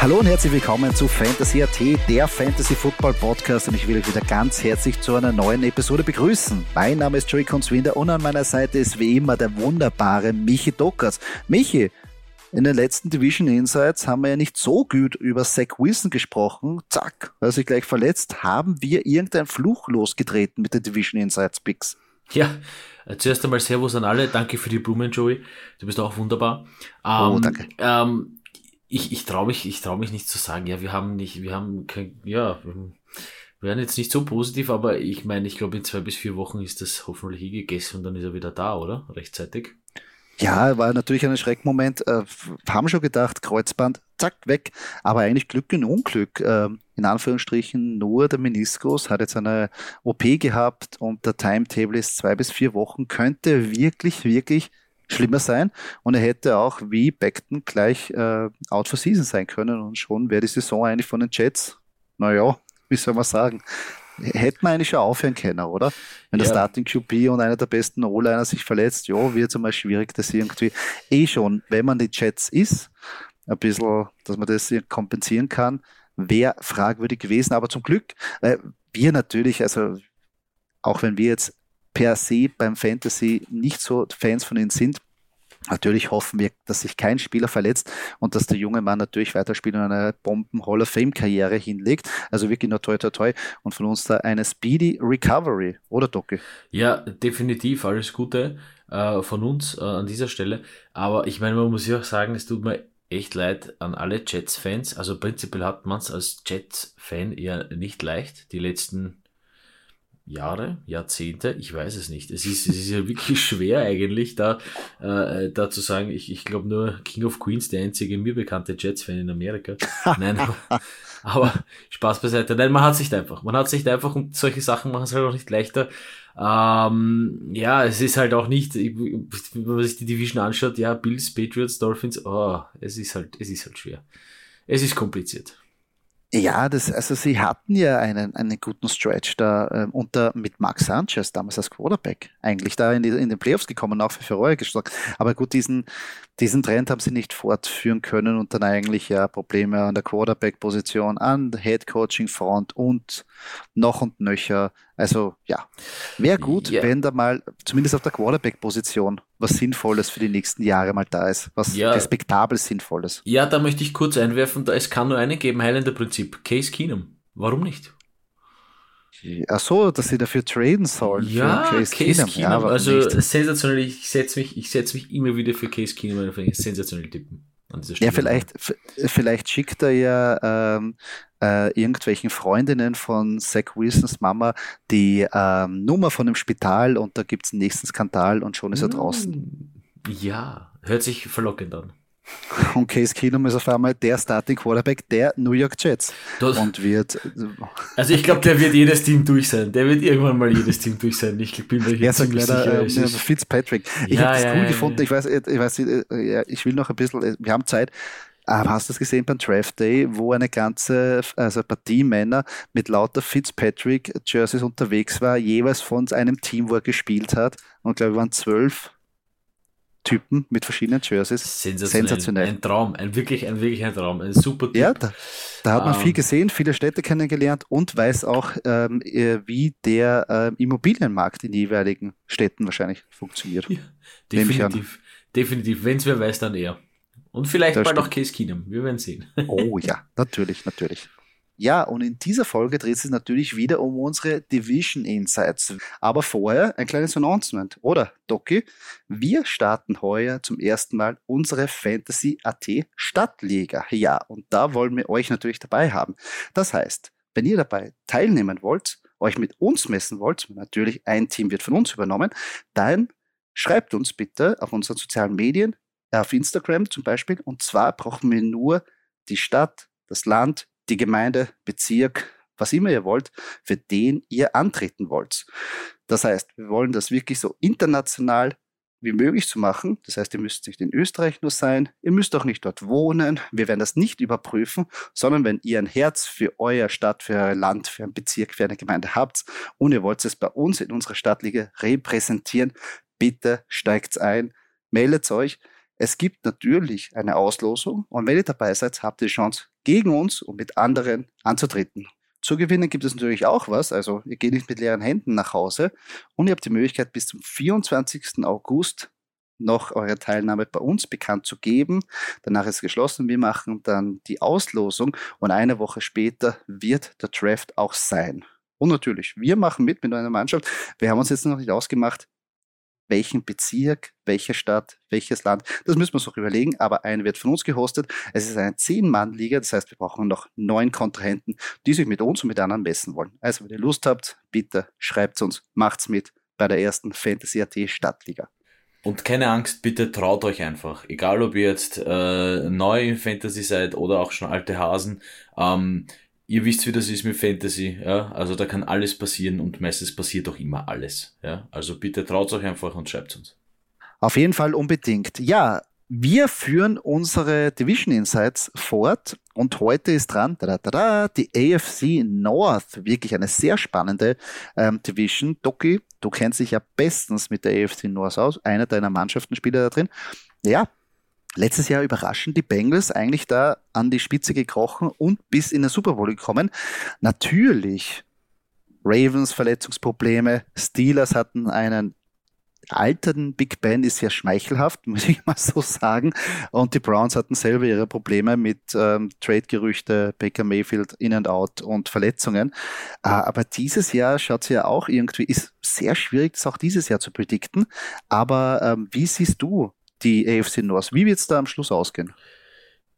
Hallo und herzlich willkommen zu Fantasy AT, der Fantasy Football Podcast und ich will euch wieder ganz herzlich zu einer neuen Episode begrüßen. Mein Name ist Joey Conswinder und an meiner Seite ist wie immer der wunderbare Michi Dockers. Michi, in den letzten Division Insights haben wir ja nicht so gut über Zach Wilson gesprochen. Zack, er sich gleich verletzt. Haben wir irgendeinen Fluch losgetreten mit den Division Insights Picks? Ja, zuerst einmal Servus an alle. Danke für die Blumen, Joey. Du bist auch wunderbar. Ähm, oh, danke. Ähm, ich, ich traue mich, ich traue mich nicht zu sagen, ja, wir haben nicht, wir haben kein, ja, wir werden jetzt nicht so positiv, aber ich meine, ich glaube, in zwei bis vier Wochen ist das hoffentlich eh gegessen und dann ist er wieder da, oder? Rechtzeitig. Ja, war natürlich ein Schreckmoment. Äh, haben schon gedacht, Kreuzband, zack, weg. Aber eigentlich Glück und Unglück. Äh, in Anführungsstrichen nur der Meniskus hat jetzt eine OP gehabt und der Timetable ist zwei bis vier Wochen. Könnte wirklich, wirklich schlimmer sein. Und er hätte auch wie Beckton gleich äh, out for season sein können. Und schon wäre die Saison eigentlich von den Jets, naja, wie soll man sagen, hätte man eigentlich schon aufhören können, oder? Wenn ja. der Starting QB und einer der besten O-Liner sich verletzt, ja, wird es einmal schwierig, das irgendwie eh schon, wenn man die Jets ist, ein bisschen, dass man das kompensieren kann, wäre fragwürdig gewesen. Aber zum Glück, äh, wir natürlich, also auch wenn wir jetzt per se beim Fantasy nicht so Fans von ihnen sind. Natürlich hoffen wir, dass sich kein Spieler verletzt und dass der junge Mann natürlich weiterspielt und eine Bomben Hall of Fame Karriere hinlegt. Also wirklich nur toi toi toi und von uns da eine speedy Recovery, oder Doki? Ja, definitiv alles Gute äh, von uns äh, an dieser Stelle. Aber ich meine, man muss ja auch sagen, es tut mir echt leid an alle Jets-Fans. Also prinzipiell hat man es als Jets-Fan eher nicht leicht. Die letzten Jahre, Jahrzehnte, ich weiß es nicht. Es ist, es ist ja wirklich schwer eigentlich, da, äh, da zu sagen, ich, ich glaube nur King of Queens, der einzige mir bekannte Jets-Fan in Amerika. Nein, aber, aber Spaß beiseite. Nein, man hat sich einfach. Man hat sich einfach und solche Sachen machen es halt auch nicht leichter. Ähm, ja, es ist halt auch nicht, wenn man sich die Division anschaut, ja, Bills, Patriots, Dolphins, oh, es ist halt, es ist halt schwer. Es ist kompliziert. Ja, das, also sie hatten ja einen, einen guten Stretch da äh, unter mit Max Sanchez damals als Quarterback eigentlich da in, die, in den Playoffs gekommen, auch für Ferrari geschlagen. Aber gut, diesen, diesen Trend haben sie nicht fortführen können und dann eigentlich ja Probleme an der Quarterback-Position, an Head-Coaching-Front und noch und nöcher. Also ja, wäre gut, yeah. wenn da mal zumindest auf der Quarterback-Position was Sinnvolles für die nächsten Jahre mal da ist, was ja. respektabel Sinnvolles. Ja, da möchte ich kurz einwerfen, da es kann nur einen geben, Highlander-Prinzip, Case Keenum. Warum nicht? Ach so, dass sie dafür traden sollen. Ja, Case, Case Keenum. Keenum. Ja, also nicht. sensationell, ich setze mich, ich setze mich immer wieder für Case Keenum, sensationell tippen. Ja, vielleicht, vielleicht schickt er ja ähm, äh, irgendwelchen Freundinnen von Zach Wilsons Mama die ähm, Nummer von dem Spital und da gibt es einen nächsten Skandal und schon ist er draußen. Mm, ja, hört sich verlockend an. Und Case Keenum ist auf einmal der Starting Quarterback der New York Jets. Das, und wird. Also ich glaube, der wird jedes Team durch sein. Der wird irgendwann mal jedes Team durch sein. Ich bin mir ja, ziemlich sicher. Äh, Fitzpatrick. Ich ja, habe das ja, cool ja, gefunden. Ich weiß, ich weiß, ich will noch ein bisschen. Wir haben Zeit. Aber hast du das gesehen beim Draft Day, wo eine ganze also Partie Männer mit lauter Fitzpatrick Jerseys unterwegs war, jeweils von einem Team, wo er gespielt hat. Und glaube, wir waren zwölf Typen mit verschiedenen Jerseys. Sensationell. Sensationell. Ein Traum, ein wirklich, ein wirklich ein Traum, ein super Typ. Ja, da, da hat man um, viel ähm. gesehen, viele Städte kennengelernt und weiß auch, ähm, äh, wie der ähm, Immobilienmarkt in jeweiligen Städten wahrscheinlich funktioniert. Ja, definitiv, definitiv. Wenn es wer weiß, dann er. Und vielleicht das bald stimmt. auch Case Keenum. Wir werden sehen. Oh ja, natürlich, natürlich. Ja, und in dieser Folge dreht es sich natürlich wieder um unsere Division Insights. Aber vorher ein kleines Announcement, oder, Doki? Wir starten heuer zum ersten Mal unsere Fantasy AT Stadtliga. Ja, und da wollen wir euch natürlich dabei haben. Das heißt, wenn ihr dabei teilnehmen wollt, euch mit uns messen wollt, natürlich ein Team wird von uns übernommen, dann schreibt uns bitte auf unseren sozialen Medien auf Instagram zum Beispiel. Und zwar brauchen wir nur die Stadt, das Land, die Gemeinde, Bezirk, was immer ihr wollt, für den ihr antreten wollt. Das heißt, wir wollen das wirklich so international wie möglich zu machen. Das heißt, ihr müsst nicht in Österreich nur sein, ihr müsst auch nicht dort wohnen. Wir werden das nicht überprüfen, sondern wenn ihr ein Herz für euer Stadt, für euer Land, für einen Bezirk, für eine Gemeinde habt und ihr wollt es bei uns in unserer Stadtliga repräsentieren, bitte steigt ein, meldet euch. Es gibt natürlich eine Auslosung und wenn ihr dabei seid, habt ihr die Chance, gegen uns und mit anderen anzutreten. Zu gewinnen gibt es natürlich auch was. Also ihr geht nicht mit leeren Händen nach Hause und ihr habt die Möglichkeit bis zum 24. August noch eure Teilnahme bei uns bekannt zu geben. Danach ist es geschlossen. Wir machen dann die Auslosung und eine Woche später wird der Draft auch sein. Und natürlich, wir machen mit mit einer Mannschaft. Wir haben uns jetzt noch nicht ausgemacht, welchen Bezirk, welche Stadt, welches Land. Das müssen wir uns noch überlegen, aber eine wird von uns gehostet. Es ist eine Zehn-Mann-Liga, das heißt, wir brauchen noch neun Kontrahenten, die sich mit uns und mit anderen messen wollen. Also, wenn ihr Lust habt, bitte schreibt uns, macht's mit bei der ersten Fantasy AT Stadtliga. Und keine Angst, bitte traut euch einfach. Egal, ob ihr jetzt äh, neu in Fantasy seid oder auch schon alte Hasen. Ähm, ihr wisst, wie das ist mit Fantasy, ja. Also da kann alles passieren und meistens passiert auch immer alles, ja. Also bitte traut euch einfach und schreibt uns. Auf jeden Fall unbedingt. Ja, wir führen unsere Division Insights fort und heute ist dran da, da, da, die AFC North, wirklich eine sehr spannende ähm, Division. Doki, du kennst dich ja bestens mit der AFC North aus, einer deiner Mannschaften spielt da drin. Ja, letztes Jahr überraschend die Bengals eigentlich da an die Spitze gekrochen und bis in den Super Bowl gekommen. Natürlich Ravens Verletzungsprobleme, Steelers hatten einen alterten Big Ben ist sehr schmeichelhaft, muss ich mal so sagen. Und die Browns hatten selber ihre Probleme mit ähm, Trade-Gerüchte, Baker Mayfield in and out und Verletzungen. Äh, aber dieses Jahr schaut es ja auch irgendwie, ist sehr schwierig, das auch dieses Jahr zu predikten. Aber ähm, wie siehst du die AFC North. Wie wird es da am Schluss ausgehen?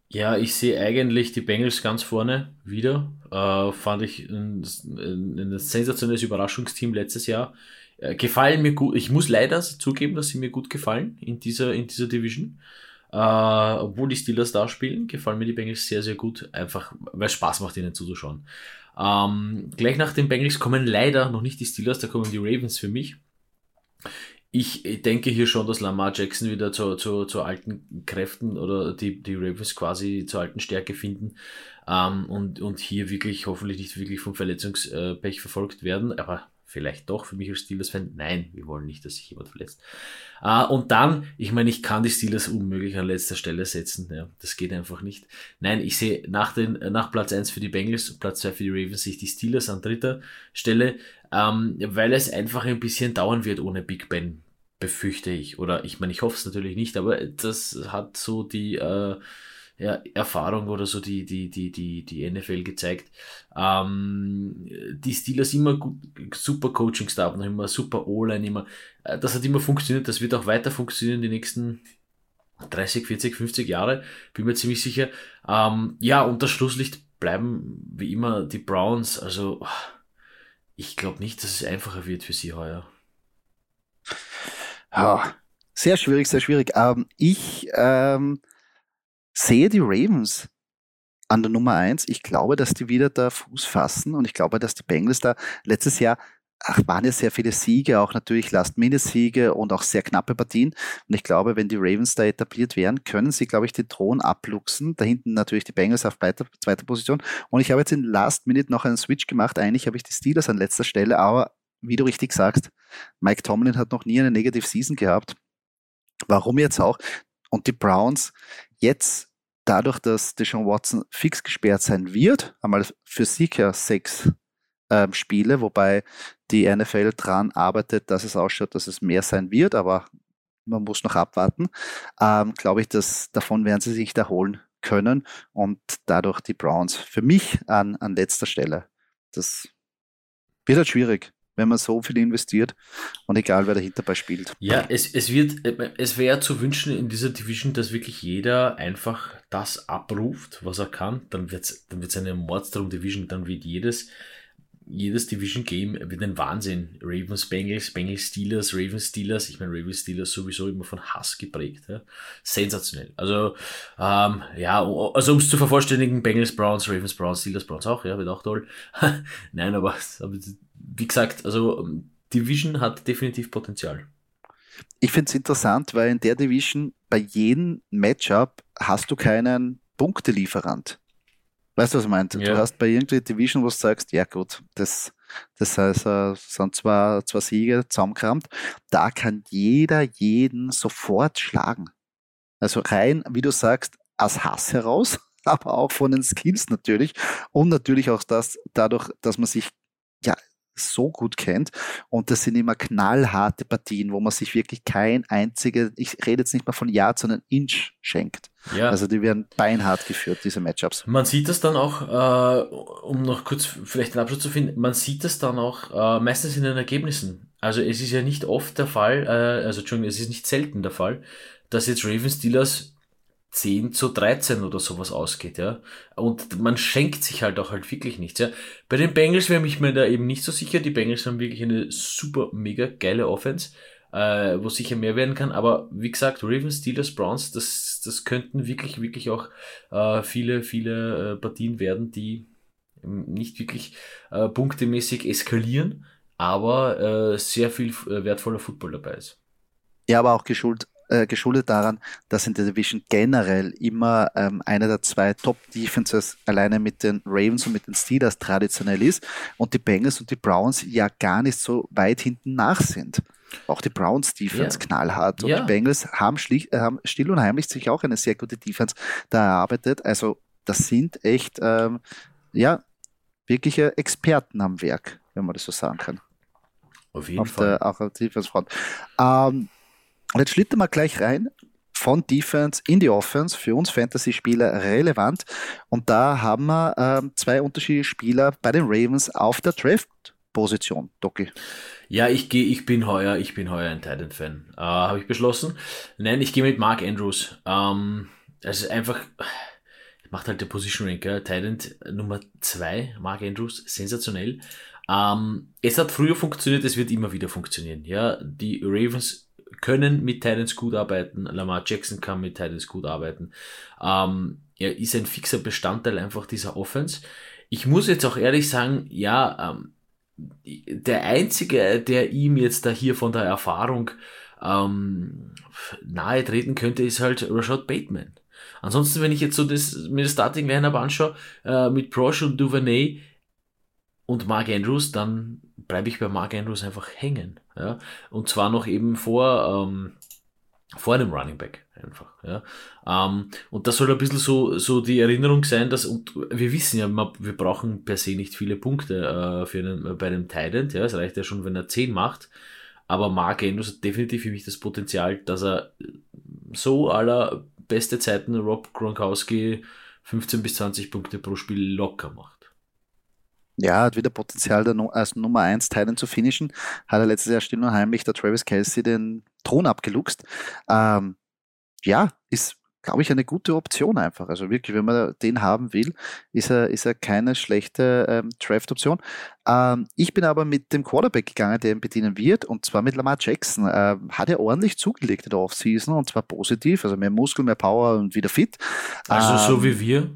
Ja, ich sehe eigentlich die Bengals ganz vorne wieder. Äh, fand ich ein, ein, sensationelles Überraschungsteam letztes Jahr. Äh, gefallen mir gut. Ich muss leider zugeben, dass sie mir gut gefallen in dieser, in dieser Division. Äh, obwohl die Steelers da spielen, gefallen mir die Bengals sehr, sehr gut. Einfach, weil es Spaß macht, ihnen zuzuschauen. Ähm, gleich nach den Bengals kommen leider noch nicht die Steelers, da kommen die Ravens für mich ich denke hier schon, dass Lamar Jackson wieder zu, zu, zu alten Kräften oder die, die Ravens quasi zur alten Stärke finden ähm, und, und hier wirklich hoffentlich nicht wirklich vom Verletzungspech verfolgt werden. Aber vielleicht doch für mich als Steelers-Fan. Nein, wir wollen nicht, dass sich jemand verletzt. Äh, und dann, ich meine, ich kann die Steelers unmöglich an letzter Stelle setzen. Ja, das geht einfach nicht. Nein, ich sehe nach, den, nach Platz 1 für die Bengals, Platz 2 für die Ravens, sehe ich die Steelers an dritter Stelle, ähm, weil es einfach ein bisschen dauern wird ohne Big Ben, befürchte ich. Oder ich meine, ich hoffe es natürlich nicht, aber das hat so die äh, ja, Erfahrung oder so die, die, die, die, die NFL gezeigt. Ähm, die Steelers immer gut, super Coaching-Stab, noch immer super O-Line, immer. Äh, das hat immer funktioniert, das wird auch weiter funktionieren die nächsten 30, 40, 50 Jahre, bin mir ziemlich sicher. Ähm, ja, und das Schlusslicht bleiben wie immer die Browns. Also ich glaube nicht, dass es einfacher wird für sie heuer. Ja, sehr schwierig, sehr schwierig. Ähm, ich ähm, sehe die Ravens an der Nummer eins. Ich glaube, dass die wieder da Fuß fassen und ich glaube, dass die Bengals da letztes Jahr ach, waren ja sehr viele Siege, auch natürlich Last-Minute-Siege und auch sehr knappe Partien. Und ich glaube, wenn die Ravens da etabliert wären, können sie, glaube ich, den Thron abluchsen. Da hinten natürlich die Bengals auf zweiter, zweiter Position. Und ich habe jetzt in Last-Minute noch einen Switch gemacht. Eigentlich habe ich die Steelers an letzter Stelle, aber wie du richtig sagst, Mike Tomlin hat noch nie eine Negative Season gehabt. Warum jetzt auch? Und die Browns jetzt dadurch, dass Deshaun Watson fix gesperrt sein wird, einmal für sicher sechs ähm, Spiele, wobei die NFL dran arbeitet, dass es ausschaut, dass es mehr sein wird, aber man muss noch abwarten. Ähm, Glaube ich, dass davon werden sie sich erholen können und dadurch die Browns für mich an, an letzter Stelle. Das wird halt schwierig wenn man so viel investiert und egal wer dahinter bei spielt. Ja, es, es wird, es wäre zu wünschen in dieser Division, dass wirklich jeder einfach das abruft, was er kann. Dann wird es dann wird's eine Mordstrom Division, dann wird jedes jedes Division Game wird ein Wahnsinn. Ravens, Bengals, Bengals, Steelers, Ravens, Steelers. Ich meine, Ravens, Steelers sowieso immer von Hass geprägt. Ja. Sensationell. Also, ähm, ja, also um es zu vervollständigen, Bengals, Browns, Ravens, Browns, Steelers, Browns auch, ja, wird auch toll. Nein, aber, aber wie gesagt, also Division hat definitiv Potenzial. Ich finde es interessant, weil in der Division bei jedem Matchup hast du keinen Punktelieferant. Weißt du, was ich meine? Ja. Du hast bei irgendeiner Division, wo du sagst, ja gut, das, das heißt, äh, sind zwar zwei Siege zusammengerammt, da kann jeder jeden sofort schlagen. Also rein, wie du sagst, aus Hass heraus, aber auch von den Skills natürlich und natürlich auch das, dadurch, dass man sich ja so gut kennt. Und das sind immer knallharte Partien, wo man sich wirklich kein einziges, ich rede jetzt nicht mal von Yard, sondern Inch schenkt. Ja. Also die werden beinhart geführt, diese Matchups. Man sieht das dann auch, äh, um noch kurz vielleicht einen Abschluss zu finden, man sieht das dann auch äh, meistens in den Ergebnissen. Also es ist ja nicht oft der Fall, äh, also Entschuldigung, es ist nicht selten der Fall, dass jetzt Ravens Steelers 10 zu 13 oder sowas ausgeht, ja. Und man schenkt sich halt auch halt wirklich nichts, ja. Bei den Bengals wäre ich mir da eben nicht so sicher. Die Bengals haben wirklich eine super, mega geile Offense, äh, wo sicher mehr werden kann. Aber wie gesagt, Ravens, Steelers, Browns, das, das könnten wirklich, wirklich auch äh, viele, viele äh, Partien werden, die nicht wirklich äh, punktemäßig eskalieren, aber äh, sehr viel äh, wertvoller Football dabei ist. Ja, aber auch geschult, äh, geschuldet daran, dass in der Division generell immer ähm, einer der zwei Top-Defenses alleine mit den Ravens und mit den Steelers traditionell ist und die Bengals und die Browns ja gar nicht so weit hinten nach sind. Auch die Browns Defense ja. knallhart. Und ja. die Bengals haben, schlicht, haben still und heimlich sich auch eine sehr gute Defense da erarbeitet. Also das sind echt ähm, ja wirkliche Experten am Werk, wenn man das so sagen kann. Auf jeden auf Fall. Der, auch auf der Defense Front. Ähm, und jetzt schlittern wir gleich rein von Defense in die Offense, für uns Fantasy-Spieler relevant. Und da haben wir ähm, zwei unterschiedliche Spieler bei den Ravens auf der Draft-Position, Doki. Ja, ich gehe, ich bin heuer, ich bin heuer ein Titan-Fan. Äh, Habe ich beschlossen. Nein, ich gehe mit Mark Andrews. Ähm, es ist einfach, macht halt der Position Ranker, Titan Nummer 2, Mark Andrews, sensationell. Ähm, es hat früher funktioniert, es wird immer wieder funktionieren. Ja, die Ravens können mit Titans gut arbeiten. Lamar Jackson kann mit Titans gut arbeiten. Ähm, er ist ein fixer Bestandteil einfach dieser Offense. Ich muss jetzt auch ehrlich sagen, ja, ähm, der einzige, der ihm jetzt da hier von der Erfahrung ähm, nahe treten könnte, ist halt Rashad Bateman. Ansonsten, wenn ich jetzt so das, mir das Starting Lineup anschaue, äh, mit Prosh und Duvernay und Mark Andrews, dann bleibe ich bei Mark Andrews einfach hängen. Ja? Und zwar noch eben vor, ähm, vor einem Running Back einfach. Ja? Ähm, und das soll ein bisschen so, so die Erinnerung sein, dass, und wir wissen ja, wir brauchen per se nicht viele Punkte äh, für einen, bei einem Titan. Ja? Es reicht ja schon, wenn er 10 macht. Aber Mark Andrews hat definitiv für mich das Potenzial, dass er so aller beste Zeiten Rob Gronkowski 15 bis 20 Punkte pro Spiel locker macht. Ja, hat wieder Potenzial, als Nummer 1 Teilen zu finishen. Hat er letztes Jahr still und heimlich der Travis Kelsey den Thron abgeluchst. Ähm, ja, ist, glaube ich, eine gute Option einfach. Also wirklich, wenn man den haben will, ist er, ist er keine schlechte ähm, Draft-Option. Ähm, ich bin aber mit dem Quarterback gegangen, der ihn bedienen wird, und zwar mit Lamar Jackson. Ähm, hat er ordentlich zugelegt in der Offseason und zwar positiv, also mehr Muskel, mehr Power und wieder fit. Also so ähm, wie wir?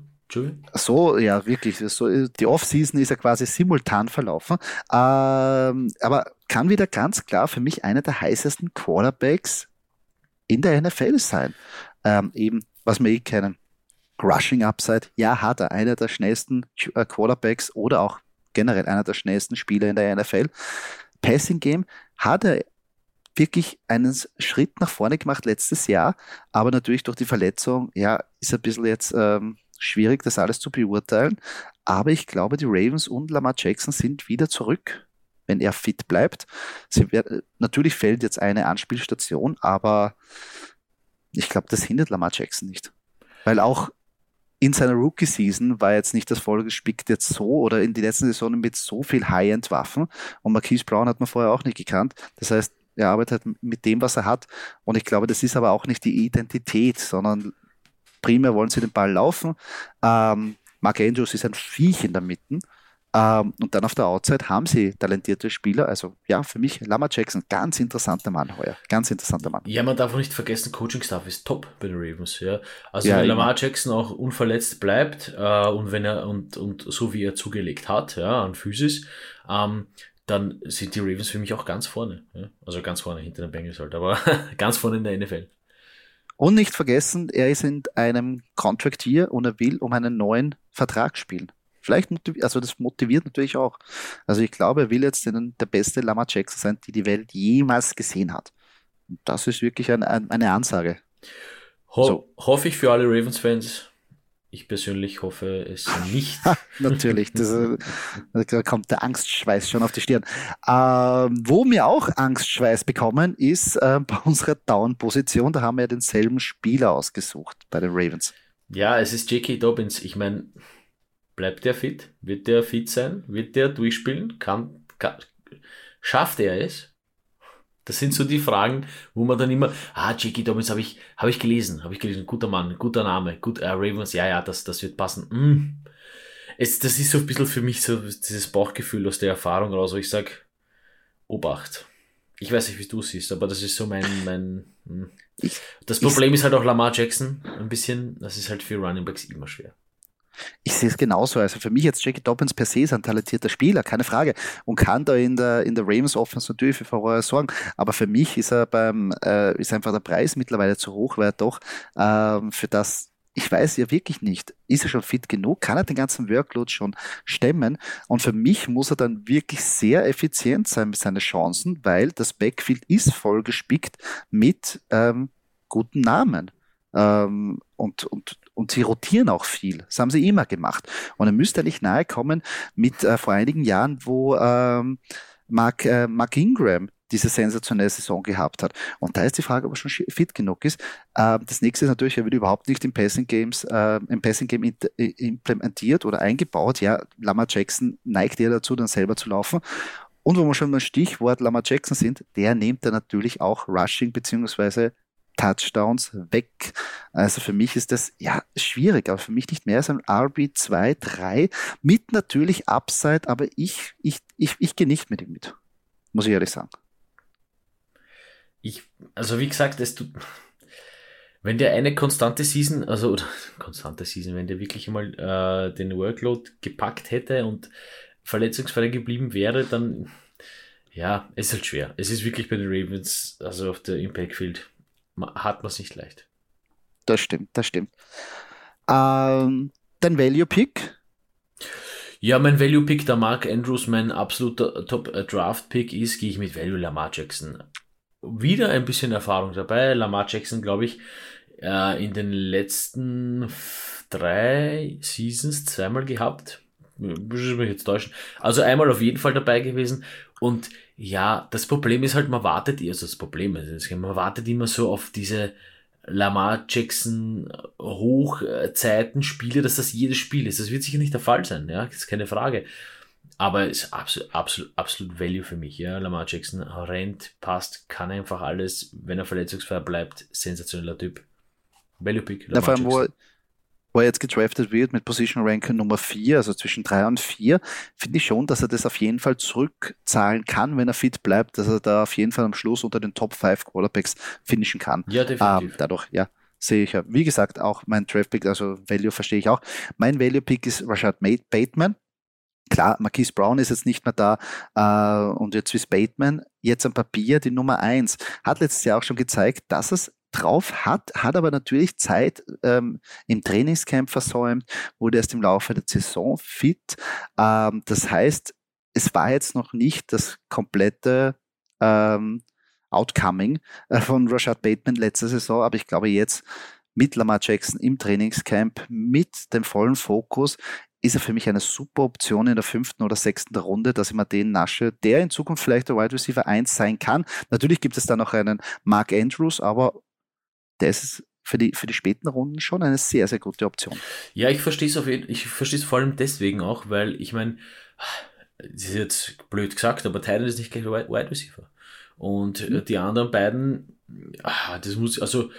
So, ja, wirklich. So, die Off-Season ist ja quasi simultan verlaufen. Ähm, aber kann wieder ganz klar für mich einer der heißesten Quarterbacks in der NFL sein. Ähm, eben, was wir eh kennen. Rushing Upside, ja, hat er einer der schnellsten äh, Quarterbacks oder auch generell einer der schnellsten Spieler in der NFL. Passing Game hat er wirklich einen Schritt nach vorne gemacht letztes Jahr, aber natürlich durch die Verletzung, ja, ist er ein bisschen jetzt ähm, schwierig, das alles zu beurteilen. Aber ich glaube, die Ravens und Lamar Jackson sind wieder zurück, wenn er fit bleibt. Wird, natürlich fällt jetzt eine Anspielstation, aber ich glaube, das hindert Lamar Jackson nicht. Weil auch in seiner Rookie-Season war jetzt nicht das vollgespickt jetzt so oder in die letzten Saisonen mit so viel High-End-Waffen. Und Marquise Brown hat man vorher auch nicht gekannt. Das heißt, er arbeitet mit dem, was er hat. Und ich glaube, das ist aber auch nicht die Identität, sondern primär wollen sie den Ball laufen. Ähm, Mark Andrews ist ein Viech in der Mitte. Ähm, und dann auf der Outside haben sie talentierte Spieler. Also ja, für mich Lama Jackson, ganz interessanter Mann heuer. Ganz interessanter Mann. Ja, man darf auch nicht vergessen, Coaching-Staff ist top bei den Ravens. Ja. Also ja, wenn Lamar Jackson auch unverletzt bleibt äh, und wenn er und, und so wie er zugelegt hat, ja, an Physis, ähm, dann sind die Ravens für mich auch ganz vorne. Ja. Also ganz vorne hinter den Bengals halt, aber ganz vorne in der NFL. Und nicht vergessen, er ist in einem Contract hier und er will um einen neuen Vertrag spielen. Vielleicht, also das motiviert natürlich auch. Also ich glaube, er will jetzt den, der beste Lama Jackson sein, die die Welt jemals gesehen hat. Und das ist wirklich ein, ein, eine Ansage. Ho so. Hoffe ich für alle Ravens-Fans. Ich persönlich hoffe es nicht. Natürlich, das, da kommt der Angstschweiß schon auf die Stirn. Ähm, wo wir auch Angstschweiß bekommen, ist äh, bei unserer Down-Position. Da haben wir ja denselben Spieler ausgesucht bei den Ravens. Ja, es ist J.K. Dobbins. Ich meine, Bleibt der fit? Wird der fit sein? Wird der durchspielen? Kann, kann, schafft er es? Das sind so die Fragen, wo man dann immer, ah, J.K. Dobbins habe ich, habe ich gelesen, habe ich gelesen, guter Mann, guter Name, gut, äh, Ravens, ja, ja, das, das wird passen. Mm. Es, das ist so ein bisschen für mich so dieses Bauchgefühl aus der Erfahrung raus, wo ich sage, Obacht. Ich weiß nicht, wie du siehst, aber das ist so mein, mein, mm. das Problem ist halt auch Lamar Jackson, ein bisschen, das ist halt für Running Backs immer schwer. Ich sehe es genauso. Also für mich jetzt Jackie Dobbins per se ist ein talentierter Spieler, keine Frage. Und kann da in der, in der Ravens Offense natürlich für Furore sorgen. Aber für mich ist er beim, äh, ist einfach der Preis mittlerweile zu hoch, weil er doch ähm, für das, ich weiß ja wirklich nicht, ist er schon fit genug? Kann er den ganzen Workload schon stemmen? Und für mich muss er dann wirklich sehr effizient sein mit seinen Chancen, weil das Backfield ist vollgespickt mit ähm, guten Namen. Ähm, und, und, und sie rotieren auch viel. Das haben sie immer gemacht. Und er müsste eigentlich nahe kommen mit äh, vor einigen Jahren, wo ähm, Mark, äh, Mark Ingram diese sensationelle Saison gehabt hat. Und da ist die Frage, ob er schon fit genug ist. Ähm, das nächste ist natürlich, er wird überhaupt nicht im Passing Games, äh, im Passing Game implementiert oder eingebaut. Ja, Lama Jackson neigt eher dazu, dann selber zu laufen. Und wo wir schon beim Stichwort Lama Jackson sind, der nimmt dann natürlich auch Rushing beziehungsweise Touchdowns weg. Also für mich ist das ja schwierig, aber für mich nicht mehr als ein RB 2, 3 mit natürlich Upside, aber ich, ich, ich, ich gehe nicht mit ihm mit. Muss ich ehrlich sagen. Ich, also wie gesagt, es tut, wenn der eine konstante Season, also oder konstante Season, wenn der wirklich einmal äh, den Workload gepackt hätte und verletzungsfrei geblieben wäre, dann ja, es ist halt schwer. Es ist wirklich bei den Ravens, also auf der Impact Field hat man es nicht leicht. Das stimmt, das stimmt. Ähm, dein Value Pick? Ja, mein Value Pick, da Mark Andrews mein absoluter Top äh, Draft Pick ist, gehe ich mit Value Lamar Jackson. Wieder ein bisschen Erfahrung dabei. Lamar Jackson, glaube ich, äh, in den letzten drei Seasons zweimal gehabt. Ich mich jetzt täuschen. Also einmal auf jeden Fall dabei gewesen. Und ja, das Problem ist halt, man wartet, also das Problem ist, man wartet immer so auf diese Lamar Jackson Hochzeiten Spiele, dass das jedes Spiel ist. Das wird sicher nicht der Fall sein, ja, das ist keine Frage. Aber es ist absolut, absolut, absolut Value für mich, ja. Lamar Jackson rennt, passt, kann einfach alles, wenn er verletzungsfrei bleibt, sensationeller Typ. Value Pick. Lamar Na, vor allem, wo, wo er jetzt gedraftet wird mit Position Ranking Nummer 4, also zwischen 3 und 4, finde ich schon, dass er das auf jeden Fall zurückzahlen kann, wenn er fit bleibt, dass er da auf jeden Fall am Schluss unter den Top 5 Quarterbacks finishen kann. Ja, definitiv. Ähm, dadurch, ja sehe ich ja. Wie gesagt, auch mein Draft-Pick, also Value verstehe ich auch. Mein Value-Pick ist Rashad Bateman. Klar, Marquise Brown ist jetzt nicht mehr da äh, und jetzt ist Bateman jetzt am Papier die Nummer 1. Hat letztes Jahr auch schon gezeigt, dass es drauf hat, hat aber natürlich Zeit ähm, im Trainingscamp versäumt, wurde erst im Laufe der Saison fit. Ähm, das heißt, es war jetzt noch nicht das komplette ähm, Outcoming äh, von Rashad Bateman letzte Saison, aber ich glaube jetzt mit Lamar Jackson im Trainingscamp, mit dem vollen Fokus, ist er für mich eine super Option in der fünften oder sechsten Runde, dass ich mal den nasche, der in Zukunft vielleicht der Wide Receiver 1 sein kann. Natürlich gibt es da noch einen Mark Andrews, aber der ist für die, für die späten Runden schon eine sehr, sehr gute Option. Ja, ich verstehe es auf jeden ich verstehe es vor allem deswegen auch, weil ich meine, das ist jetzt blöd gesagt, aber Tyler ist nicht gleich Wide Receiver. Und mhm. die anderen beiden, ah, das muss, also,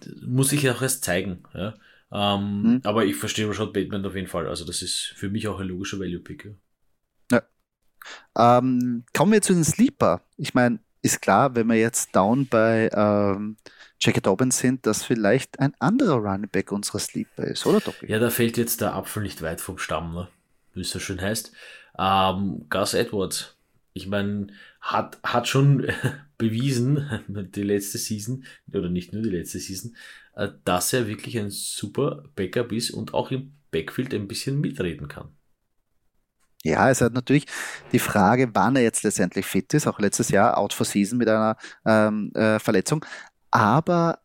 das muss ich auch erst zeigen. Ja. Ähm, mhm. Aber ich verstehe Rashad Bateman auf jeden Fall. Also, das ist für mich auch ein logischer Value-Pick. Ja. Ähm, kommen wir zu den Sleeper. Ich meine, ist klar, wenn wir jetzt down bei ähm, Jackie Dobbins sind, dass vielleicht ein anderer Running Back unserer Sleeper ist, oder Doppel? Ja, da fällt jetzt der Apfel nicht weit vom Stamm, ne? wie es so schön heißt. Ähm, Gus Edwards, ich meine, hat, hat schon bewiesen, die letzte Season, oder nicht nur die letzte Season, äh, dass er wirklich ein super Backup ist und auch im Backfield ein bisschen mitreden kann. Ja, es hat natürlich die Frage, wann er jetzt letztendlich fit ist. Auch letztes Jahr out for season mit einer ähm, äh, Verletzung. Aber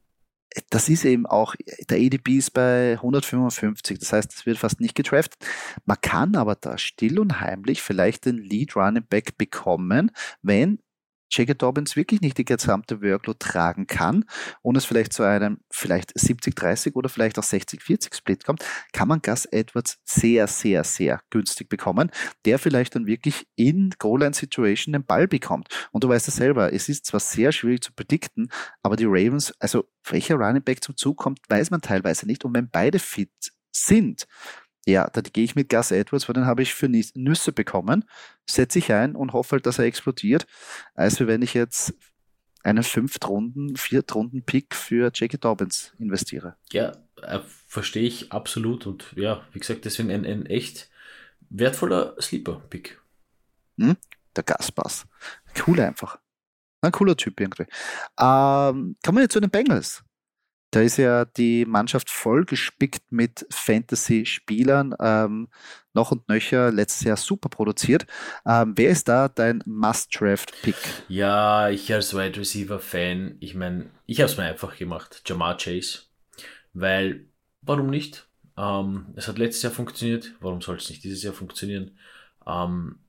das ist eben auch, der ADP ist bei 155, das heißt, es wird fast nicht gedraftet. Man kann aber da still und heimlich vielleicht den Lead Running Back bekommen, wenn J.K. Dobbins wirklich nicht die gesamte Workload tragen kann und es vielleicht zu einem vielleicht 70-30 oder vielleicht auch 60-40 Split kommt, kann man Gus Edwards sehr, sehr, sehr günstig bekommen, der vielleicht dann wirklich in Goal-Line-Situation den Ball bekommt. Und du weißt es selber, es ist zwar sehr schwierig zu predikten, aber die Ravens, also welcher Running Back zum Zug kommt, weiß man teilweise nicht. Und wenn beide fit sind, ja, da gehe ich mit Gus Edwards, weil den habe ich für Nüsse bekommen, setze ich ein und hoffe halt, dass er explodiert, als wenn ich jetzt einen Fünft-Runden, Viert-Runden-Pick für Jackie Dobbins investiere. Ja, äh, verstehe ich absolut und ja, wie gesagt, deswegen ein, ein echt wertvoller Sleeper-Pick. Hm? Der Gaspass. Cool einfach. Ein cooler Typ irgendwie. Ähm, kommen wir jetzt zu den Bengals. Da ist ja die Mannschaft voll gespickt mit Fantasy-Spielern, ähm, noch und nöcher, letztes Jahr super produziert. Ähm, wer ist da dein Must-Draft-Pick? Ja, ich als Wide Receiver-Fan, ich meine, ich habe es mir einfach gemacht, Jamar Chase, weil, warum nicht? Ähm, es hat letztes Jahr funktioniert, warum soll es nicht dieses Jahr funktionieren? Ähm,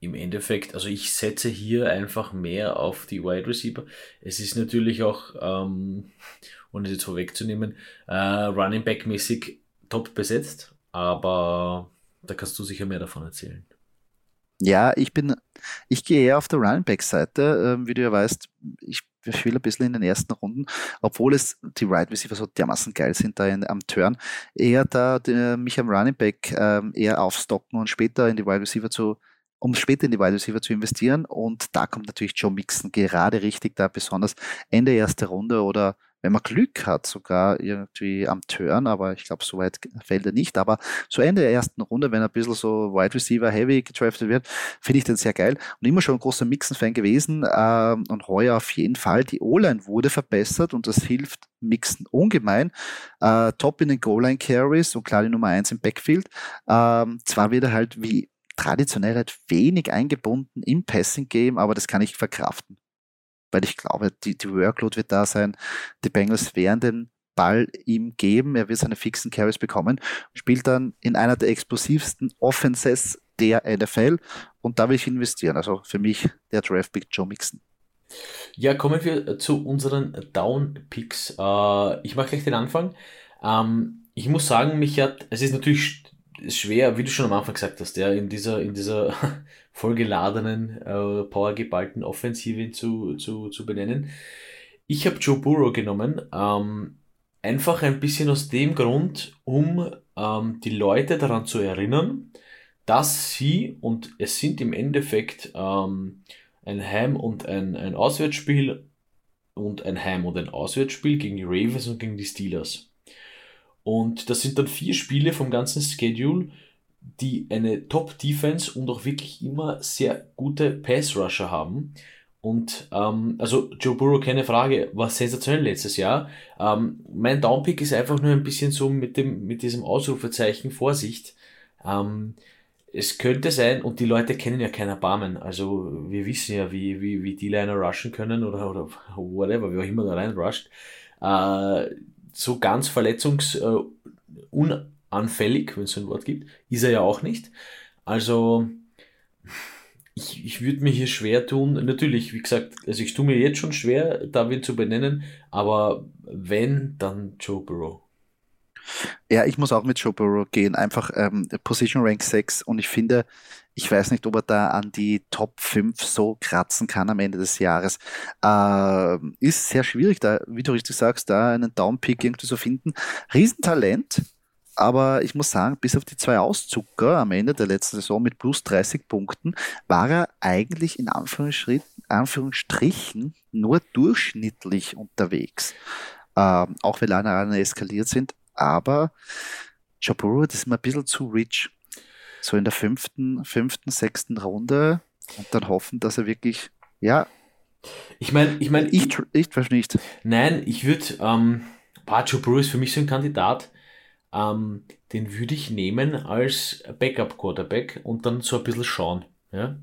im Endeffekt, also ich setze hier einfach mehr auf die Wide Receiver. Es ist natürlich auch, ähm, ohne jetzt vorwegzunehmen, äh, Running Back mäßig top besetzt, aber da kannst du sicher mehr davon erzählen. Ja, ich bin, ich gehe eher auf der Running Back Seite, ähm, wie du ja weißt, ich spiele ein bisschen in den ersten Runden, obwohl es die Wide Receiver so dermaßen geil sind da in, am Turn, eher da die, mich am Running Back ähm, eher aufstocken und später in die Wide Receiver zu um später in die Wide Receiver zu investieren. Und da kommt natürlich Joe Mixon gerade richtig, da besonders Ende erste Runde oder wenn man Glück hat, sogar irgendwie am Turn, aber ich glaube, so weit fällt er nicht. Aber so Ende der ersten Runde, wenn er ein bisschen so Wide Receiver Heavy gedraftet wird, finde ich den sehr geil. Und immer schon ein großer Mixen-Fan gewesen ähm, und heuer auf jeden Fall. Die O-Line wurde verbessert und das hilft Mixen ungemein. Äh, top in den Goal-Line Carries und klar die Nummer eins im Backfield. Ähm, zwar wird er halt wie traditionell halt wenig eingebunden im Passing-Game, aber das kann ich verkraften. Weil ich glaube, die, die Workload wird da sein. Die Bengals werden den Ball ihm geben, er wird seine fixen Carries bekommen, spielt dann in einer der explosivsten Offenses der NFL und da will ich investieren. Also für mich der Draft Pick Joe Mixon. Ja, kommen wir zu unseren Down Picks. Äh, ich mache gleich den Anfang. Ähm, ich muss sagen, mich hat, es ist natürlich schwer, wie du schon am Anfang gesagt hast, ja, in dieser, in dieser vollgeladenen, äh, powergeballten Offensive zu, zu, zu benennen. Ich habe Joe Burrow genommen, ähm, einfach ein bisschen aus dem Grund, um ähm, die Leute daran zu erinnern, dass sie, und es sind im Endeffekt ähm, ein Heim- und ein, ein Auswärtsspiel und ein Heim- und ein Auswärtsspiel gegen die Ravens und gegen die Steelers. Und das sind dann vier Spiele vom ganzen Schedule, die eine Top-Defense und auch wirklich immer sehr gute Pass-Rusher haben. Und ähm, also Joe Burrow, keine Frage, war sensationell letztes Jahr. Ähm, mein Downpick ist einfach nur ein bisschen so mit dem mit diesem Ausrufezeichen Vorsicht. Ähm, es könnte sein, und die Leute kennen ja kein Erbarmen. Also wir wissen ja, wie, wie, wie die Liner rushen können oder, oder whatever, wie auch immer da rein rusht. Äh, so ganz verletzungsunanfällig, äh, wenn es so ein Wort gibt, ist er ja auch nicht. Also ich, ich würde mir hier schwer tun. Natürlich, wie gesagt, also ich tue mir jetzt schon schwer, da wen zu benennen, aber wenn, dann Joe Burrow. Ja, ich muss auch mit Joe Burrow gehen. Einfach ähm, Position Rank 6 und ich finde, ich weiß nicht, ob er da an die Top 5 so kratzen kann am Ende des Jahres. Äh, ist sehr schwierig, da, wie du richtig sagst, da einen Downpick irgendwie zu finden. Riesentalent, aber ich muss sagen, bis auf die zwei Auszucker am Ende der letzten Saison mit plus 30 Punkten, war er eigentlich in Anführungsstrichen nur durchschnittlich unterwegs. Ähm, auch wenn alle eskaliert sind, aber Jaburo, das ist mir ein bisschen zu rich. So in der fünften, fünften, sechsten Runde und dann hoffen, dass er wirklich, ja. Ich meine, ich meine, ich, ich, ich nicht. Nein, ich würde, ähm, Joe Brew ist für mich so ein Kandidat, ähm, den würde ich nehmen als Backup-Quarterback und dann so ein bisschen schauen. Ja?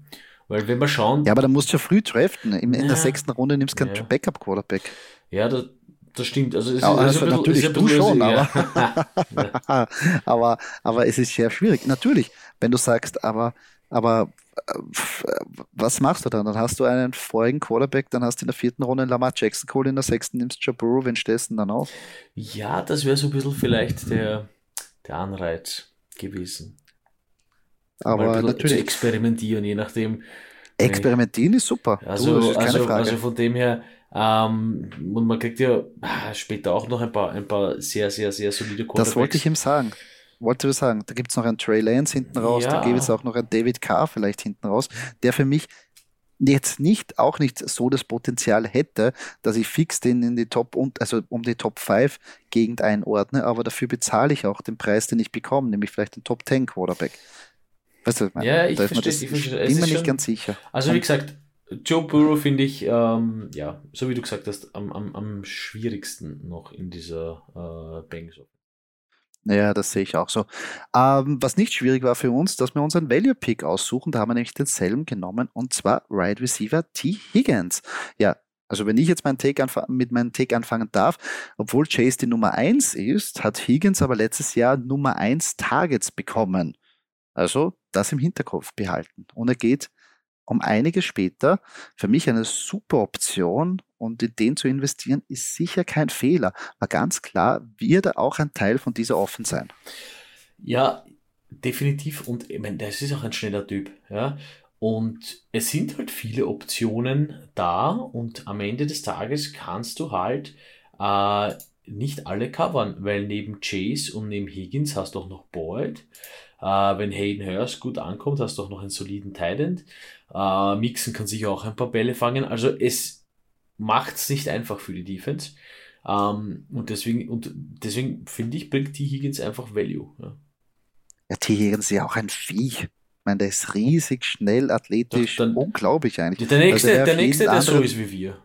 Weil wenn wir schauen. Ja, aber dann musst du ja früh draften. In, in der sechsten Runde nimmst du keinen ja. Backup-Quarterback. Ja, das, das stimmt. Also, es ja, ist, also ist natürlich bisschen, du schon, aber, aber, aber es ist sehr schwierig. Natürlich, wenn du sagst, aber, aber was machst du dann? Dann hast du einen vorigen Quarterback, dann hast du in der vierten Runde Lamar Jackson Cole, in der sechsten nimmst du Joe Burrow, wen stellst du dann auf? Ja, das wäre so ein bisschen vielleicht der, der Anreiz gewesen. Aber natürlich. Experimentieren, je nachdem. Experimentieren ist super. Also, du, ist also, also von dem her, ähm, und man kriegt ja ah, später auch noch ein paar, ein paar sehr, sehr, sehr solide Quarterbacks. Das wollte ich ihm sagen. Wollte ich sagen. Da gibt es noch einen Trey Lance hinten raus, ja. da gibt es auch noch einen David Carr vielleicht hinten raus, der für mich jetzt nicht, auch nicht so das Potenzial hätte, dass ich fix den in die Top und also um die Top 5 Gegend einordne, aber dafür bezahle ich auch den Preis, den ich bekomme, nämlich vielleicht den Top 10 Quarterback. Weißt du, ja, ich verstehe, das, ich verstehe. bin mir nicht ganz sicher. Also wie gesagt, Joe Burrow finde ich, ähm, ja, so wie du gesagt hast, am, am, am schwierigsten noch in dieser äh, Bengals. Ja, das sehe ich auch so. Ähm, was nicht schwierig war für uns, dass wir unseren Value Pick aussuchen. Da haben wir nämlich denselben genommen und zwar Right Receiver T. Higgins. Ja, also wenn ich jetzt meinen Take mit meinem Take anfangen darf, obwohl Chase die Nummer 1 ist, hat Higgins aber letztes Jahr Nummer 1 Targets bekommen. Also das im Hinterkopf behalten. Und er geht um einiges später. Für mich eine super Option und in den zu investieren ist sicher kein Fehler. Aber ganz klar wird er auch ein Teil von dieser Offen sein. Ja, definitiv. Und ich meine, das ist auch ein schneller Typ. Ja. Und es sind halt viele Optionen da und am Ende des Tages kannst du halt äh, nicht alle covern, weil neben Chase und neben Higgins hast du auch noch Boyd. Äh, wenn Hayden Hurst gut ankommt, hast du auch noch einen soliden Talent. Äh, Mixen kann sich auch ein paar Bälle fangen. Also es macht es nicht einfach für die Defense. Ähm, und deswegen, und deswegen finde ich, bringt T. Higgins einfach Value. Ja, ja T. Higgins ist ja auch ein Viech. Ich meine, der ist riesig, schnell, athletisch, dann, unglaublich eigentlich. Der nächste, also der, nächste der so ist wie wir.